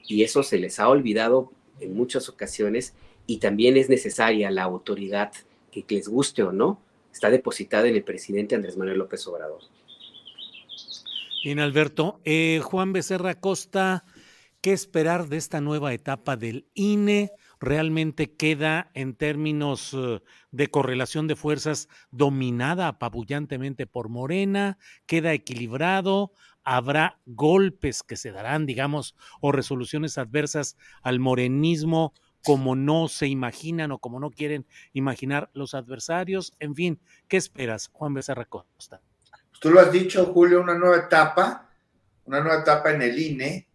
[SPEAKER 5] y eso se les ha olvidado en muchas ocasiones y también es necesaria la autoridad que, les guste o no, está depositada en el presidente Andrés Manuel López Obrador.
[SPEAKER 2] Bien, Alberto. Eh, Juan Becerra Costa, ¿qué esperar de esta nueva etapa del INE? ¿Realmente queda en términos eh, de correlación de fuerzas dominada apabullantemente por Morena? ¿Queda equilibrado? habrá golpes que se darán, digamos, o resoluciones adversas al morenismo como no se imaginan o como no quieren imaginar los adversarios. En fin, ¿qué esperas, Juan Becerra Costa?
[SPEAKER 4] Tú lo has dicho, Julio, una nueva etapa, una nueva etapa en el INE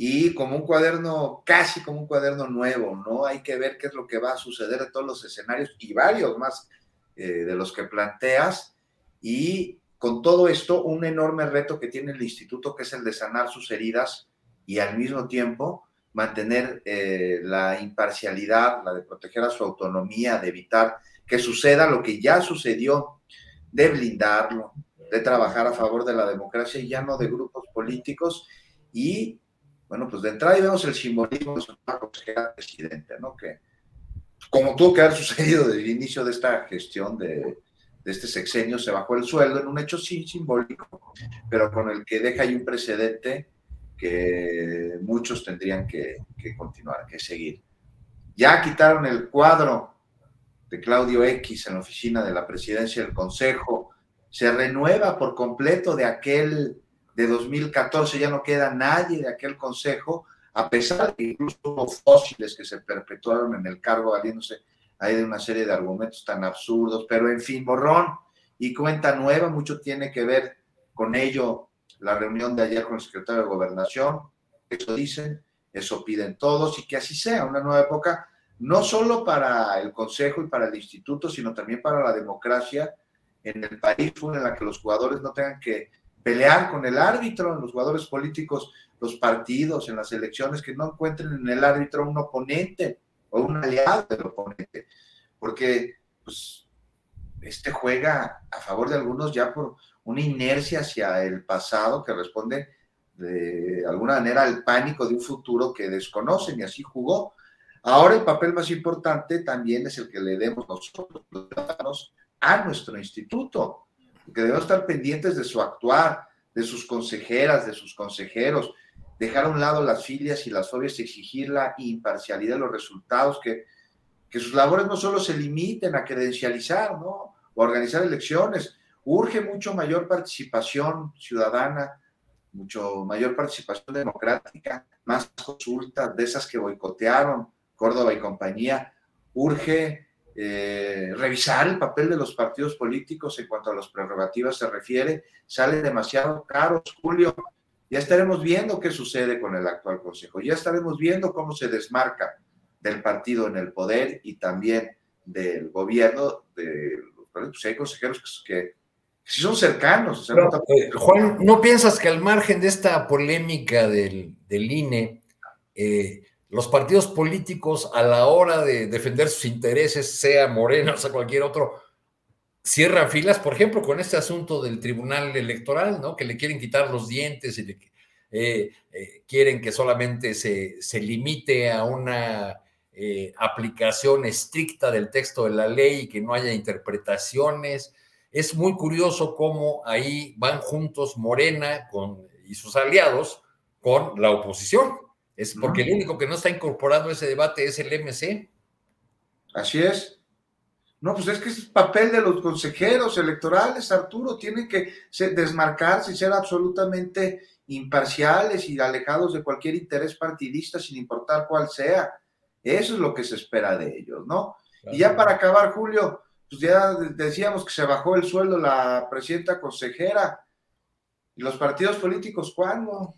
[SPEAKER 4] y como un cuaderno, casi como un cuaderno nuevo, ¿no? Hay que ver qué es lo que va a suceder en todos los escenarios y varios más eh, de los que planteas y con todo esto, un enorme reto que tiene el instituto, que es el de sanar sus heridas y al mismo tiempo mantener eh, la imparcialidad, la de proteger a su autonomía, de evitar que suceda lo que ya sucedió, de blindarlo, de trabajar a favor de la democracia y ya no de grupos políticos. Y bueno, pues de entrada y vemos el simbolismo de su consejera presidente, ¿no? Que como tuvo que haber *laughs* sucedido desde el inicio de esta gestión de, de este sexenio se bajó el sueldo en un hecho sí simbólico, pero con el que deja ahí un precedente que muchos tendrían que, continuar, que seguir. Ya quitaron el cuadro de Claudio X en la oficina de la presidencia del Consejo, se renueva por completo de aquel de 2014, ya no queda nadie de aquel Consejo, a pesar de que incluso fósiles que se perpetuaron en el cargo valiéndose hay de una serie de argumentos tan absurdos, pero en fin, borrón y cuenta nueva, mucho tiene que ver con ello la reunión de ayer con el secretario de Gobernación, eso dicen, eso piden todos y que así sea, una nueva época, no solo para el Consejo y para el Instituto, sino también para la democracia en el país, en la que los jugadores no tengan que pelear con el árbitro, los jugadores políticos, los partidos, en las elecciones, que no encuentren en el árbitro un oponente o un aliado del oponente, porque pues, este juega a favor de algunos ya por una inercia hacia el pasado que responde de alguna manera al pánico de un futuro que desconocen y así jugó. Ahora el papel más importante también es el que le demos nosotros, a nuestro instituto, que debemos estar pendientes de su actuar, de sus consejeras, de sus consejeros, dejar a un lado las filias y las fobias exigir la imparcialidad de los resultados, que, que sus labores no solo se limiten a credencializar, ¿no? O organizar elecciones. Urge mucho mayor participación ciudadana, mucho mayor participación democrática, más consultas de esas que boicotearon Córdoba y compañía. Urge eh, revisar el papel de los partidos políticos en cuanto a las prerrogativas se refiere, sale demasiado caro, Julio. Ya estaremos viendo qué sucede con el actual Consejo, ya estaremos viendo cómo se desmarca del partido en el poder y también del gobierno, de pues hay consejeros que, si son cercanos.
[SPEAKER 3] Eh, Juan, ¿no piensas que al margen de esta polémica del, del INE, eh, los partidos políticos a la hora de defender sus intereses, sea Morena o *laughs* sea cualquier otro, cierran filas, por ejemplo, con este asunto del Tribunal Electoral, ¿no? Que le quieren quitar los dientes y eh, eh, quieren que solamente se, se limite a una eh, aplicación estricta del texto de la ley y que no haya interpretaciones. Es muy curioso cómo ahí van juntos Morena con, y sus aliados con la oposición. Es porque el único que no está incorporado a ese debate es el MC.
[SPEAKER 4] Así es. No, pues es que es el papel de los consejeros electorales, Arturo, tienen que desmarcarse y ser absolutamente imparciales y alejados de cualquier interés partidista, sin importar cuál sea. Eso es lo que se espera de ellos, ¿no? Y ya para acabar, Julio, pues ya decíamos que se bajó el sueldo la presidenta consejera. ¿Y los partidos políticos cuándo?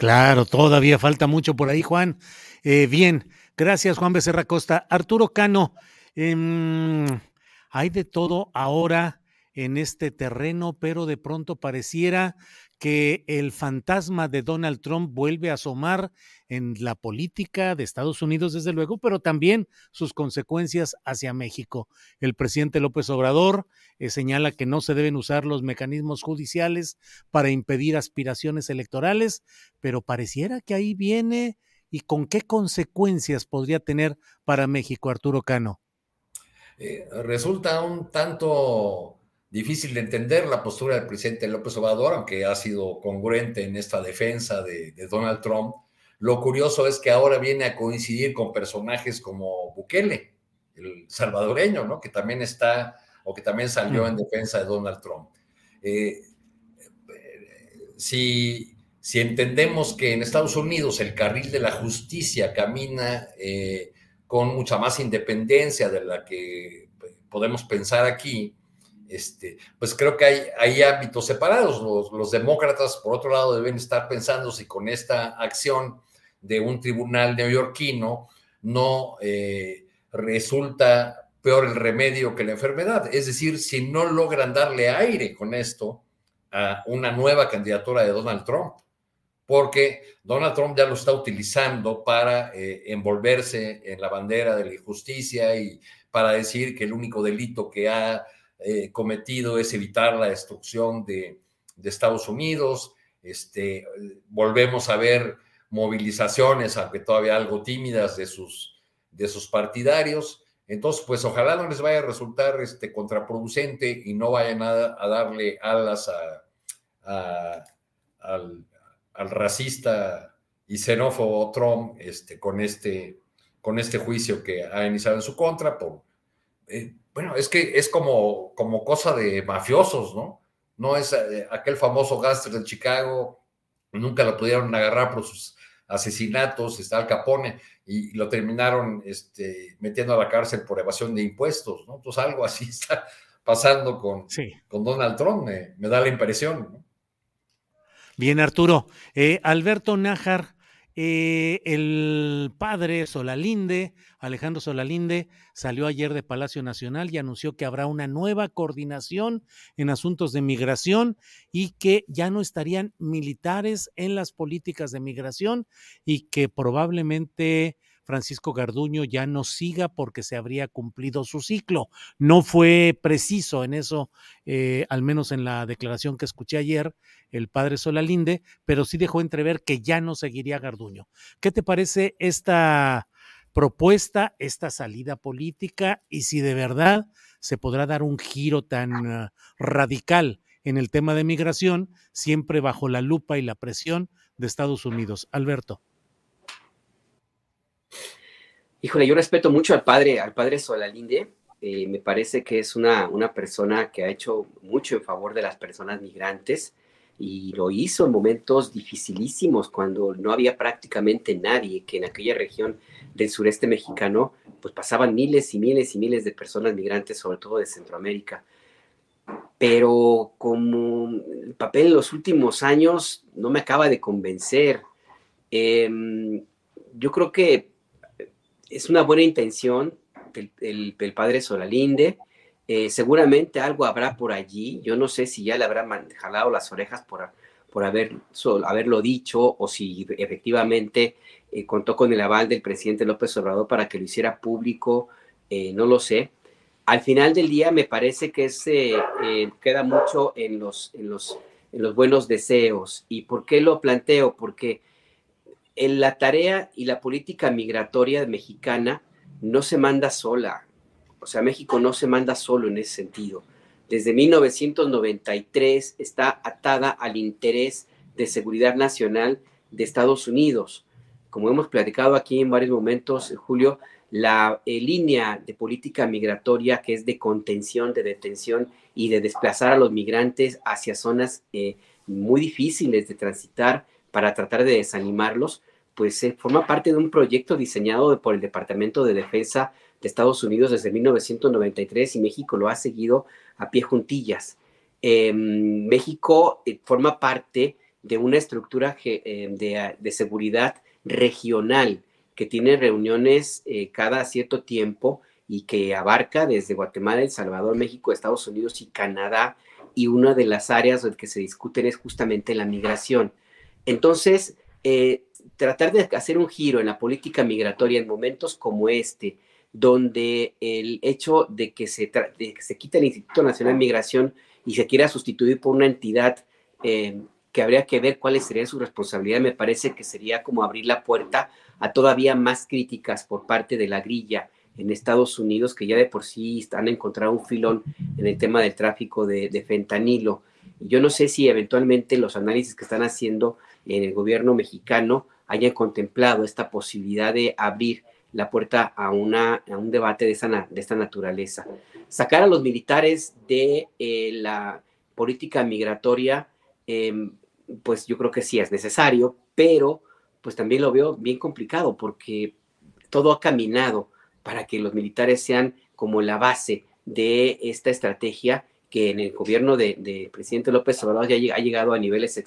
[SPEAKER 2] Claro, todavía falta mucho por ahí, Juan. Eh, bien, gracias, Juan Becerra Costa. Arturo Cano, em, hay de todo ahora en este terreno, pero de pronto pareciera que el fantasma de Donald Trump vuelve a asomar en la política de Estados Unidos, desde luego, pero también sus consecuencias hacia México. El presidente López Obrador eh, señala que no se deben usar los mecanismos judiciales para impedir aspiraciones electorales, pero pareciera que ahí viene y con qué consecuencias podría tener para México, Arturo Cano.
[SPEAKER 3] Eh, resulta un tanto difícil de entender la postura del presidente López Obrador, aunque ha sido congruente en esta defensa de, Donald Trump. Lo curioso es que ahora viene a coincidir con personajes como Bukele, el salvadoreño, ¿no? Que también está o que también salió en defensa de Donald Trump. Eh, si, si, entendemos que en Estados Unidos el carril de la justicia camina eh, con mucha más independencia de la que podemos pensar aquí, este, pues creo que hay, ámbitos separados. Los, demócratas, por otro lado, deben estar pensando si con esta acción de un tribunal neoyorquino no eh, resulta peor el remedio que la enfermedad. Es decir, si no logran darle aire con esto a una nueva candidatura de Donald Trump, porque Donald Trump ya lo está utilizando para eh, envolverse en la bandera de la injusticia y para decir que el único delito que ha eh, cometido es evitar la destrucción de, Estados Unidos. Este, volvemos a ver movilizaciones, aunque todavía algo tímidas, de sus, partidarios. Entonces, pues ojalá no les vaya a resultar este, contraproducente y no vayan a, darle alas al, racista y xenófobo Trump este, con, este, con este juicio que ha iniciado en su contra por, eh, bueno, es que es como, como cosa de mafiosos, ¿no? No es eh, aquel famoso gáster de Chicago, nunca lo pudieron agarrar por sus asesinatos, está Al Capone, y, lo terminaron este, metiendo a la cárcel por evasión de impuestos, ¿no? Entonces algo así *laughs* está pasando con, con Donald Trump, me, da la impresión.
[SPEAKER 2] Bien, Arturo. Eh, Alberto Nájar, eh, el padre Solalinde, Alejandro Solalinde, salió ayer de Palacio Nacional y anunció que habrá una nueva coordinación en asuntos de migración y que ya no estarían militares en las políticas de migración y que probablemente Francisco Garduño ya no siga porque se habría cumplido su ciclo. No fue preciso en eso, eh, al menos en la declaración que escuché ayer, el padre Solalinde, pero sí dejó entrever que ya no seguiría Garduño. ¿Qué te parece esta propuesta, esta salida política y si de verdad se podrá dar un giro tan ah, radical en el tema de migración, siempre bajo la lupa y la presión de Estados Unidos? Alberto.
[SPEAKER 5] Híjole, yo respeto mucho al padre, al padre Solalinde. Eh, me parece que es una, una persona que ha hecho mucho en favor de las personas migrantes y lo hizo en momentos dificilísimos cuando no había prácticamente nadie, que en aquella región del sureste mexicano pues pasaban miles y miles y miles de personas migrantes, sobre todo de Centroamérica. Pero como el papel en los últimos años no me acaba de convencer, em, yo creo que es una buena intención del, padre Solalinde. Eh, seguramente algo habrá por allí. Yo no sé si ya le habrá jalado las orejas por, por haber, haberlo dicho o si efectivamente eh, contó con el aval del presidente López Obrador para que lo hiciera público. Eh, no lo sé. Al final del día me parece que se queda mucho en los, en, los, en los buenos deseos. ¿Y por qué lo planteo? Porque en la tarea y la política migratoria mexicana no se manda sola. O sea, México no se manda solo en ese sentido. Desde 1993 está atada al interés de seguridad nacional de Estados Unidos. Como hemos platicado aquí en varios momentos, Julio, la eh, línea de política migratoria que es de contención, de detención y de desplazar a los migrantes hacia zonas eh, muy difíciles de transitar para tratar de desanimarlos, pues eh, forma parte de un proyecto diseñado por el Departamento de Defensa de Estados Unidos desde 1993 y México lo ha seguido a pie juntillas. Em, México eh, forma parte de una estructura em, de, seguridad regional que tiene reuniones eh, cada cierto tiempo y que abarca desde Guatemala, El Salvador, México, Estados Unidos y Canadá. Y una de las áreas en que se discuten es justamente la migración. Entonces, eh, tratar de hacer un giro en la política migratoria en momentos como este, donde el hecho de que se, se quita el Instituto Nacional de Migración y se quiera sustituir por una entidad eh, que habría que ver cuáles serían su responsabilidad, me parece que sería como abrir la puerta a todavía más críticas por parte de la grilla en Estados Unidos, que ya de por sí han encontrado un filón en el tema del tráfico de, de fentanilo. Yo no sé si eventualmente los análisis que están haciendo en el gobierno mexicano hayan contemplado esta posibilidad de abrir la puerta a, una, a un debate de, esta, de esta naturaleza. Sacar a los militares de eh, la política migratoria, em, pues yo creo que sí es necesario, pero pues también lo veo bien complicado porque todo ha caminado para que los militares sean como la base de esta estrategia que en el gobierno del de presidente López Obrador ya ha llegado a niveles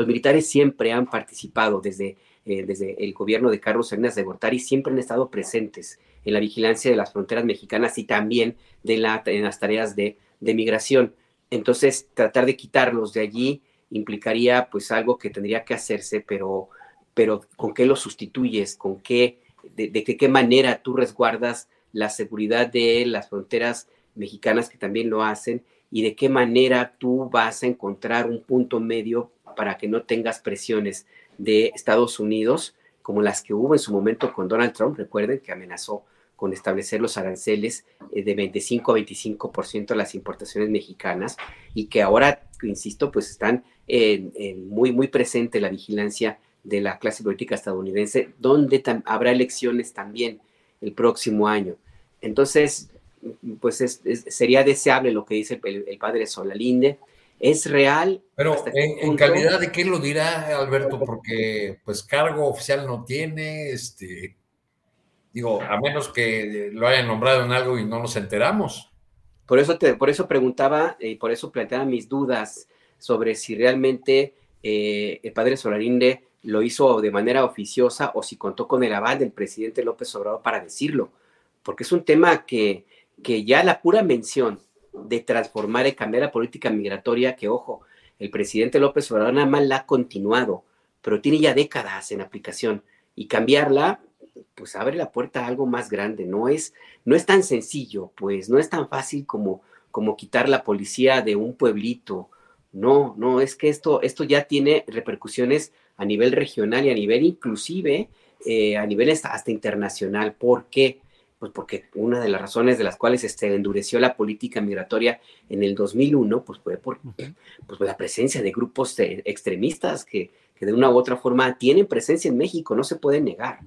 [SPEAKER 5] los militares siempre han participado desde, eh, desde el gobierno de Carlos Salinas de Gortari, siempre han estado presentes en la vigilancia de las fronteras mexicanas y también de la, en las tareas de, de migración. Entonces, tratar de quitarlos de allí implicaría pues algo que tendría que hacerse, pero, pero ¿con qué lo sustituyes? ¿Con qué, de, qué manera tú resguardas la seguridad de las fronteras mexicanas que también lo hacen y de qué manera tú vas a encontrar un punto medio para que no tengas presiones de Estados Unidos como las que hubo en su momento con Donald Trump, recuerden que amenazó con establecer los aranceles eh, de 25 a 25% a las importaciones mexicanas y que ahora, insisto, pues están muy, muy presente la vigilancia de la clase política estadounidense, donde habrá elecciones también el próximo año. Entonces, pues sería deseable lo que dice el, padre Solalinde. Es real.
[SPEAKER 3] Pero en, calidad de qué lo dirá Alberto, porque pues cargo oficial no tiene, este, digo, a menos que lo hayan nombrado en algo y no nos enteramos.
[SPEAKER 5] Por eso, te, por eso preguntaba y por eso planteaba mis dudas sobre si realmente eh, el padre Solarinde lo hizo de manera oficiosa o si contó con el aval del presidente López Obrador para decirlo, porque es un tema que, que ya la pura mención de transformar y cambiar la política migratoria, que ojo, el presidente López Obrador nada más la ha continuado, pero tiene ya décadas en aplicación y cambiarla, pues abre la puerta a algo más grande. No es, no es tan sencillo, pues no es tan fácil como, como quitar la policía de un pueblito. No, no, es que esto, esto ya tiene repercusiones a nivel regional y a nivel inclusive eh, a nivel hasta, hasta internacional. ¿Por qué? Pues porque una de las razones de las cuales se este, endureció la política migratoria en el 2001, pues fue por pues, la presencia de grupos extremistas que, que, de una u otra forma tienen presencia en México, no se puede negar.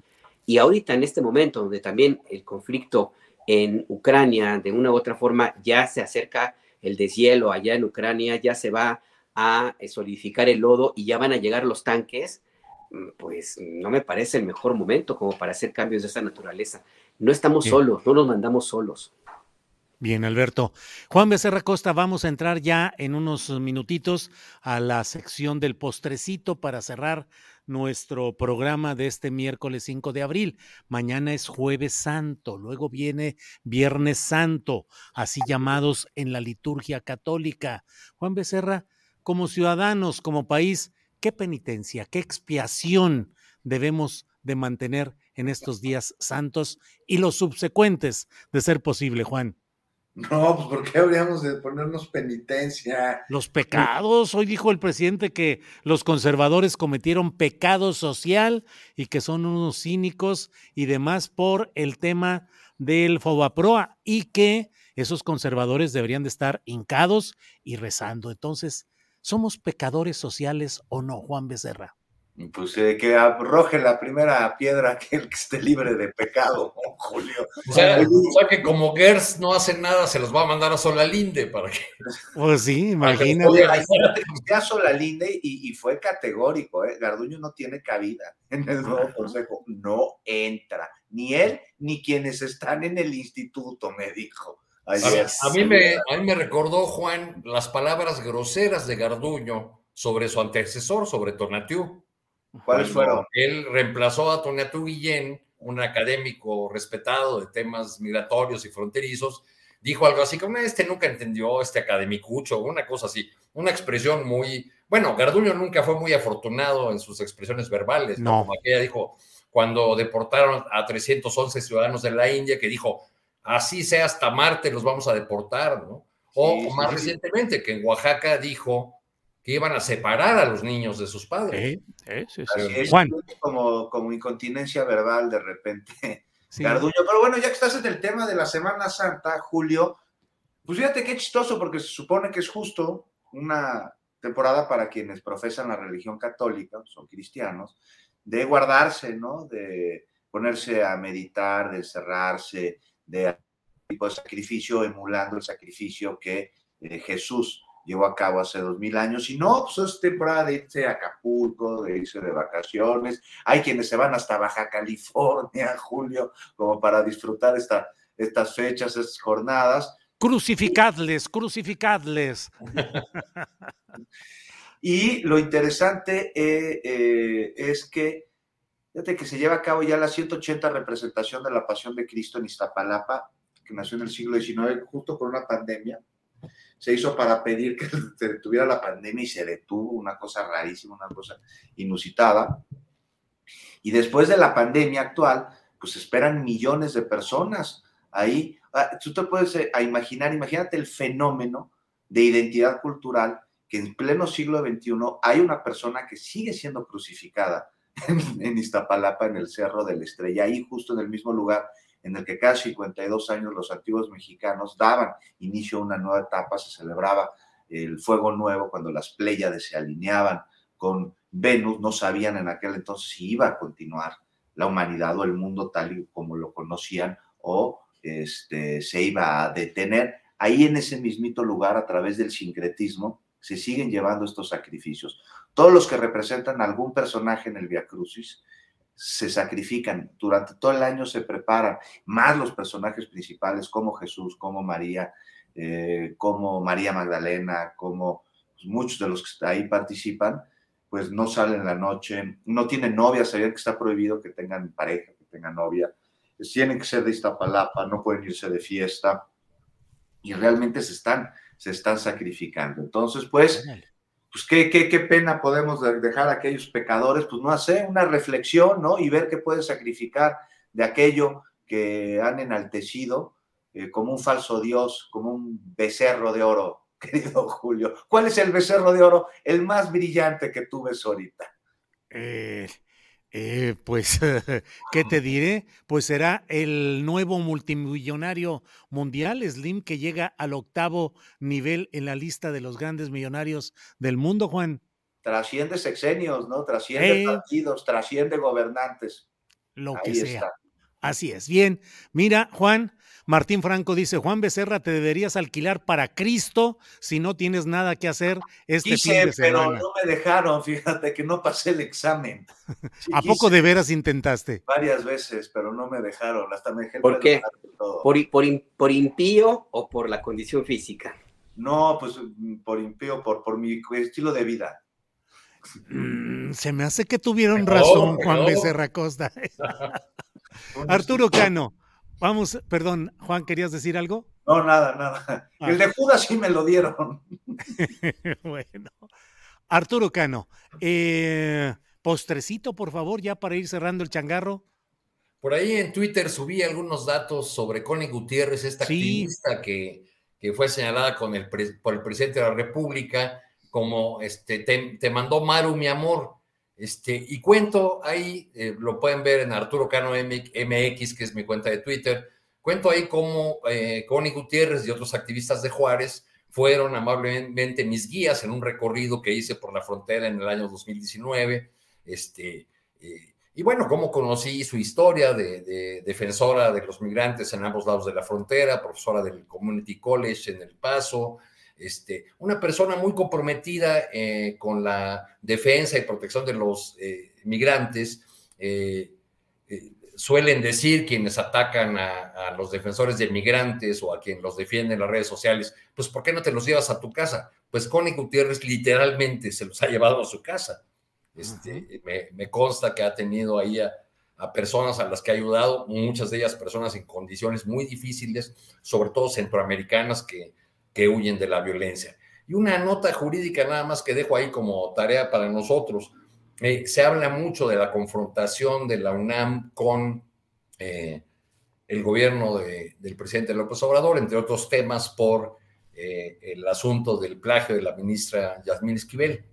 [SPEAKER 5] Y ahorita en este momento, donde también el conflicto en Ucrania, de una u otra forma, ya se acerca el deshielo allá en Ucrania, ya se va a solidificar el lodo y ya van a llegar los tanques, mm, pues no me parece el mejor momento como para hacer cambios de esa naturaleza. No estamos solos, no nos mandamos solos.
[SPEAKER 2] Bien, Alberto. Juan Becerra Costa, vamos a entrar ya en unos minutitos a la sección del postrecito para cerrar nuestro programa de este miércoles 5 de abril. Mañana es jueves santo, luego viene viernes santo, así llamados en la liturgia católica. Juan Becerra, como ciudadanos, como país, ¿qué penitencia, qué expiación debemos de mantener en estos días santos y los subsecuentes, de ser posible, Juan.
[SPEAKER 4] No, pues ¿por qué habríamos de ponernos penitencia?
[SPEAKER 2] Los pecados. Hoy dijo el presidente que los conservadores cometieron pecado social y que son unos cínicos y demás por el tema del Fobaproa y que esos conservadores deberían de estar hincados y rezando. Entonces, ¿somos pecadores sociales o no, Juan Becerra?
[SPEAKER 4] Pues eh, que arroje la primera piedra *laughs* que el que esté libre de pecado, Julio.
[SPEAKER 3] O sea, que como Gers no hace nada, se los va a mandar a Solalinde para que. *laughs*
[SPEAKER 2] Pues sí, imagínate.
[SPEAKER 4] a Solalinde y, y, fue categórico, ¿eh? Garduño no tiene cabida en el nuevo consejo, no entra, ni él ni quienes están en el instituto, me dijo.
[SPEAKER 3] A, mí me, a mí me recordó, Juan, las palabras groseras de Garduño sobre su antecesor, sobre Tonatiu
[SPEAKER 4] ¿Cuáles fueron?
[SPEAKER 3] Él reemplazó a Toniatu Guillén, un académico respetado de temas migratorios y fronterizos, dijo algo así como, este nunca entendió este academicucho, una cosa así, una expresión muy, bueno, Garduño nunca fue muy afortunado en sus expresiones verbales, no. como aquella dijo cuando deportaron a 311 ciudadanos de la India, que dijo, así sea hasta Marte los vamos a deportar, ¿no? O más recientemente, que en Oaxaca dijo que iban a separar a los niños de sus padres.
[SPEAKER 4] Sí, sí, Juan. Como, como incontinencia verbal de repente. *laughs* Garduño. Pero bueno, ya que estás en el tema de la Semana Santa, Julio, pues fíjate qué chistoso, porque se supone que es justo una temporada para quienes profesan la religión católica, son cristianos, de guardarse, ¿no? De ponerse a meditar, de cerrarse, de tipo de sacrificio, emulando el sacrificio que eh, Jesús llevó a cabo hace dos mil años. Y no, pues es temporada de irse a Acapulco, de irse de vacaciones. Hay quienes se van hasta Baja California, *laughs* Julio, como para disfrutar esta, estas fechas, estas jornadas.
[SPEAKER 2] Crucificadles, crucificadles. *laughs*
[SPEAKER 4] y lo interesante eh, eh, es que, fíjate que se lleva a cabo ya la 180 representación de la Pasión de Cristo en Iztapalapa, que nació en el siglo XIX, justo con una pandemia se hizo para pedir que *laughs* se detuviera la pandemia y se detuvo, una cosa rarísima, una cosa inusitada. Y después de la pandemia actual, pues esperan millones de personas ahí. Ah, tú te puedes eh, imaginar, imagínate el fenómeno de identidad cultural que en pleno siglo XXI hay una persona que sigue siendo crucificada en, *laughs* en Iztapalapa, en el Cerro de la Estrella, ahí justo en el mismo lugar en el que cada 52 años los antiguos mexicanos daban inicio a una nueva etapa, se celebraba el fuego nuevo cuando las Pléyades se alineaban con Venus, no sabían en aquel entonces si iba a continuar la humanidad o el mundo tal y como lo conocían o este, se iba a detener. Ahí en ese mismito lugar, a través del sincretismo, se siguen llevando estos sacrificios. Todos los que representan algún personaje en el Via Crucis se sacrifican, durante todo el año se preparan, más los personajes principales como Jesús, como María, eh, como María Magdalena, como pues, muchos de los que ahí participan, pues no salen la noche, no tienen novia, sabían que está prohibido que tengan pareja, que tengan novia, tienen que ser de Iztapalapa, no pueden irse de fiesta y realmente se están, se están sacrificando. Entonces, pues, pues ¿qué, qué, qué pena podemos dejar a aquellos pecadores, pues no hacer una reflexión, ¿no? Y ver qué pueden sacrificar de aquello que han enaltecido eh, como un falso Dios, como un becerro de oro, *laughs* querido Julio. ¿Cuál es el becerro de oro? El más brillante que tú ves ahorita.
[SPEAKER 2] Eh, eh, pues, *laughs* ¿qué te diré? Pues será el nuevo multimillonario mundial, Slim, que llega al octavo nivel en la lista de los grandes millonarios del mundo, Juan.
[SPEAKER 4] Trasciende sexenios, ¿no? Trasciende partidos, trasciende gobernantes.
[SPEAKER 2] Lo que sea. Así es. Bien, mira, Juan, Martín Franco dice, Juan Becerra, te deberías alquilar para Cristo si no tienes nada que hacer este fin de semana.
[SPEAKER 4] pero no me dejaron, fíjate que no pasé el examen.
[SPEAKER 2] ¿A poco de veras intentaste?
[SPEAKER 4] Varias veces, pero no me dejaron, hasta me
[SPEAKER 5] ¿Por qué? ¿Por, por, ¿Por impío o por la condición física?
[SPEAKER 4] No, pues por impío, por, por mi estilo de vida.
[SPEAKER 2] Mm, se me hace que tuvieron razón, Juan Becerra Costa. *laughs* *laughs* Arturo Cano, Vamos, perdón, Juan, ¿querías decir algo?
[SPEAKER 4] No, nada, nada. Ah. El de Judas sí me lo dieron. *laughs*
[SPEAKER 2] bueno. Arturo Cano, eh, postrecito, por favor, ya para ir cerrando el changarro.
[SPEAKER 3] Por ahí en Twitter subí algunos datos sobre Connie Gutiérrez, esta activista que, que, fue señalada con el por el presidente de la República como este, te, te mandó Maru, mi amor. Este, y cuento ahí, eh, lo pueden ver en Arturo Cano MX, que es mi cuenta de Twitter, cuento ahí cómo eh, Connie Gutiérrez y otros activistas de Juárez fueron amablemente mis guías en un recorrido que hice por la frontera en el año 2019. Este, eh, y bueno, cómo conocí su historia de, de, defensora de los migrantes en ambos lados de la frontera, profesora del Community College en El Paso, este, una persona muy comprometida eh, con la defensa y protección de los eh, migrantes. Eh, suelen decir quienes atacan a, los defensores de migrantes o a quien los defiende en las redes sociales, pues ¿por qué no te los llevas a tu casa? Pues Connie Gutiérrez literalmente se los ha llevado a su casa. Este, me, consta que ha tenido ahí a, a, personas a las que ha ayudado, muchas de ellas personas en condiciones muy difíciles, sobre todo centroamericanas que que huyen de la violencia. Y una nota jurídica nada más que dejo ahí como tarea para nosotros. Eh, se habla mucho de la confrontación de la UNAM con eh, el gobierno del presidente López Obrador, entre otros temas por eh, el asunto del plagio de la ministra Yasmín Esquivel.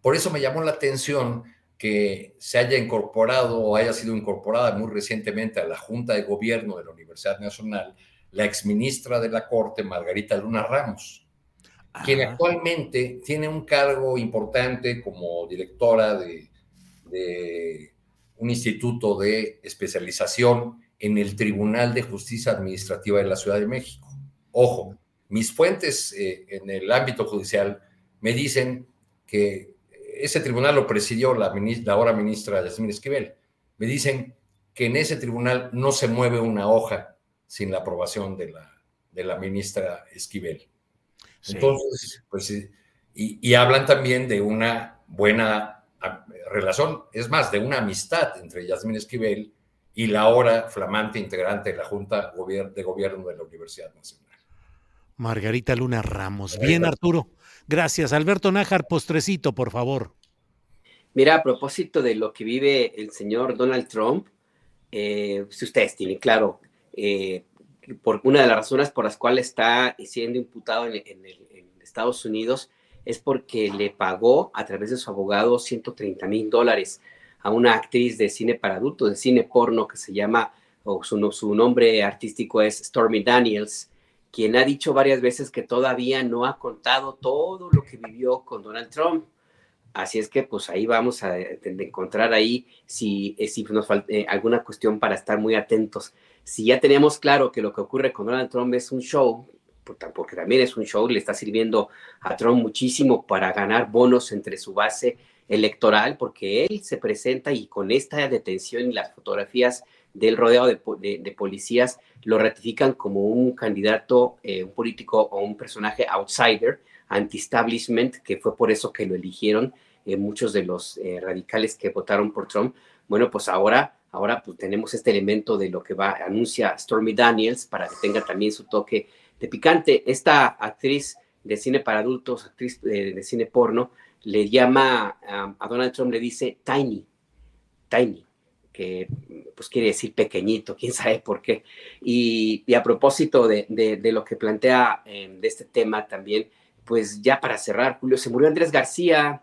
[SPEAKER 3] Por eso me llamó la atención que se haya incorporado o haya sido incorporada muy recientemente a la Junta de Gobierno de la Universidad Nacional la exministra de la Corte, Margarita Luna Ramos, quien actualmente tiene un cargo importante como directora de, un instituto de especialización en el Tribunal de Justicia Administrativa de la Ciudad de México. Ojo, mis fuentes eh, en el ámbito judicial me dicen que ese tribunal lo presidió la, la ahora ministra Yasmín Esquivel. Me dicen que en ese tribunal no se mueve una hoja sin la aprobación de la, de la ministra Esquivel. Entonces, pues, y, y, hablan también de una buena relación, es más, de una amistad entre Yasmín Esquivel y la ahora flamante integrante de la Junta de Gobierno de la Universidad Nacional.
[SPEAKER 2] Margarita Luna Ramos. Bien, Arturo. Gracias. Alberto Nájar, postrecito, por favor.
[SPEAKER 5] Mira, a propósito de lo que vive el señor Donald Trump, eh, si ustedes tienen claro eh, por una de las razones por las cuales está siendo imputado en, Estados Unidos es porque le pagó a través de su abogado 130 mil dólares a una actriz de cine para adultos, de cine porno que se llama, o su, nombre artístico es Stormy Daniels, quien ha dicho varias veces que todavía no ha contado todo lo que vivió con Donald Trump. Así es que pues ahí vamos a, encontrar ahí si, eh, si nos falta eh, alguna cuestión para estar muy atentos si ya tenemos claro que lo que ocurre con Donald Trump es un show porque también es un show, le está sirviendo a Trump muchísimo para ganar bonos entre su base electoral, porque él se presenta y con esta detención y las fotografías del rodeado de, policías lo ratifican como un candidato, eh, un político o un personaje outsider, anti-establishment, que fue por eso que lo eligieron eh, muchos de los eh, radicales que votaron por Trump. Bueno, pues ahora, ahora pues tenemos este elemento de lo que va, anuncia Stormy Daniels para que tenga también su toque de picante. Esta actriz de cine para adultos, actriz de, cine porno, le llama a Donald Trump, le dice tiny, tiny, que pues quiere decir pequeñito, *laughs* quién sabe por qué. Y, a propósito de, lo que plantea eh, de este tema también, pues ya para cerrar, Julio, se murió Andrés García,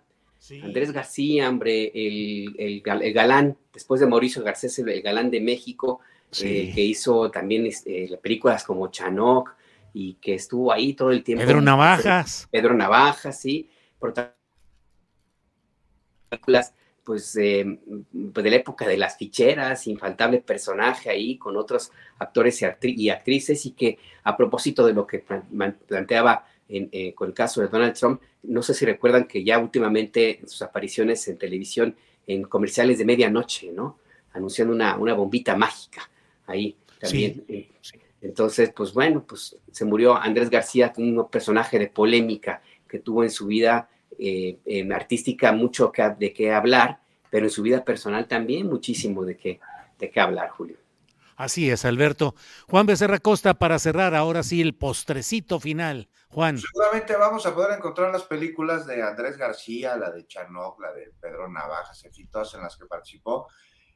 [SPEAKER 5] Andrés García, hombre, el, galán, después de Mauricio Garcés, el, galán de México, eh, que hizo también este, películas como Chanoc y que estuvo ahí todo el tiempo.
[SPEAKER 2] Pedro Navajas.
[SPEAKER 5] Pedro Navajas, sí. películas pues, eh, pues, de la época de las ficheras, infaltable personaje ahí con otros actores y, actrices y que a propósito de lo que planteaba eh, con el caso de Donald Trump, no sé si recuerdan que ya últimamente en sus apariciones en televisión, en comerciales de medianoche, ¿no? Anunciando una, una bombita mágica ahí también. Eh, entonces, pues bueno, pues se murió Andrés García, un personaje de polémica que tuvo en su vida eh, en artística mucho que, de qué hablar, pero en su vida personal también muchísimo de qué, de qué hablar, Julio.
[SPEAKER 2] Así es, Alberto. Juan Becerra Costa, para cerrar ahora sí el postrecito final. Juan.
[SPEAKER 4] Seguramente vamos a poder encontrar las películas de Andrés García, la de Chanok, la de Pedro Navajas, en en las que participó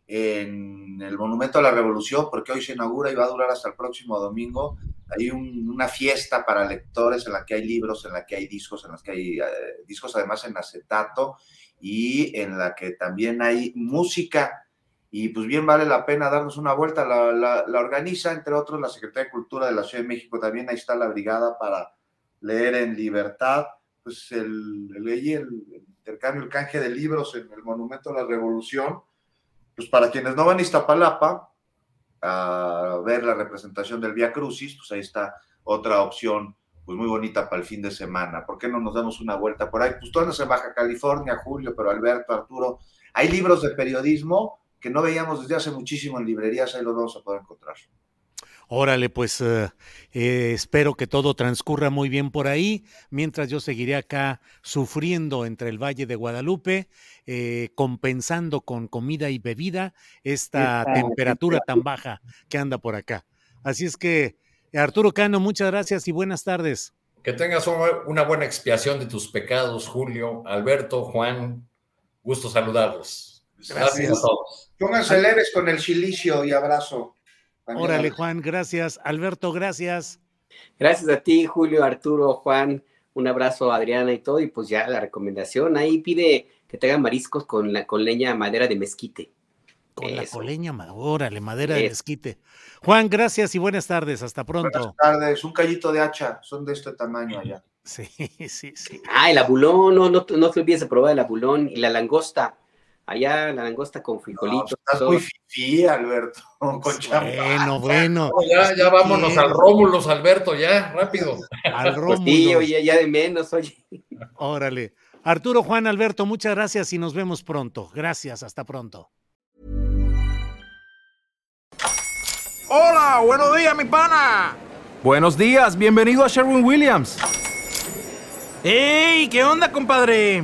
[SPEAKER 4] en el Monumento a la Revolución, porque hoy se inaugura y va a durar hasta el próximo domingo. Hay una fiesta para lectores en la que hay libros, en la que hay discos, en las que hay eh, discos además en acetato y en la que también hay música y pues bien vale la pena darnos una vuelta. La, organiza, entre otros, la Secretaría de Cultura de la Ciudad de México. También ahí está la brigada para leer en libertad. Pues el, el, el intercambio, el canje de libros en el Monumento a la Revolución. Pues para quienes no van a Iztapalapa a ver la representación del Via Crucis, pues ahí está otra opción pues muy bonita para el fin de semana. ¿Por qué no nos damos una vuelta por ahí? Pues tú andas en Baja California, Julio, pero Alberto, Arturo, hay libros de periodismo que no veíamos desde hace muchísimo en librerías, ahí los vamos a poder encontrar.
[SPEAKER 2] Órale, pues eh, eh, espero que todo transcurra muy bien por ahí, mientras yo seguiré acá sufriendo entre el Valle de Guadalupe, eh, compensando con comida y bebida esta temperatura tan baja que anda por acá. Así es que, Arturo Cano, muchas gracias y buenas tardes.
[SPEAKER 3] Que tengas una buena expiación de tus pecados, Julio, Alberto, Juan, gusto saludarlos.
[SPEAKER 4] Gracias. a todos. Pónganse leves con el silicio y abrazo.
[SPEAKER 2] Órale, Juan, gracias. Alberto, gracias.
[SPEAKER 5] Gracias a ti, Julio, Arturo, Juan. Un abrazo a Adriana y todo. Y pues ya la recomendación ahí pide que te hagan mariscos con, la, con leña madera de mezquite.
[SPEAKER 2] Con la coleña, órale, madera de mezquite. Juan, gracias y buenas tardes. Hasta pronto.
[SPEAKER 4] Buenas tardes. Un callito de hacha. Son de este tamaño allá.
[SPEAKER 2] Sí, *laughs* sí, sí.
[SPEAKER 5] Ah, el abulón. No, no, no te olvides de probar el abulón y la langosta. Allá la langosta con frijolitos.
[SPEAKER 4] estás muy fifí, Alberto. Con
[SPEAKER 2] bueno, bueno. *laughs*
[SPEAKER 3] ya, ya vámonos al Rómulos, Alberto, ya, rápido.
[SPEAKER 2] Al
[SPEAKER 5] Rómulos. Pues sí, oye, ya de menos, oye.
[SPEAKER 2] Órale. Arturo, Juan, Alberto, muchas gracias y nos vemos pronto. Gracias, hasta pronto.
[SPEAKER 7] Hola, buenos días, mi pana. Buenos días, bienvenido a Sherwin Williams. ¡Ey! ¿Qué onda, compadre?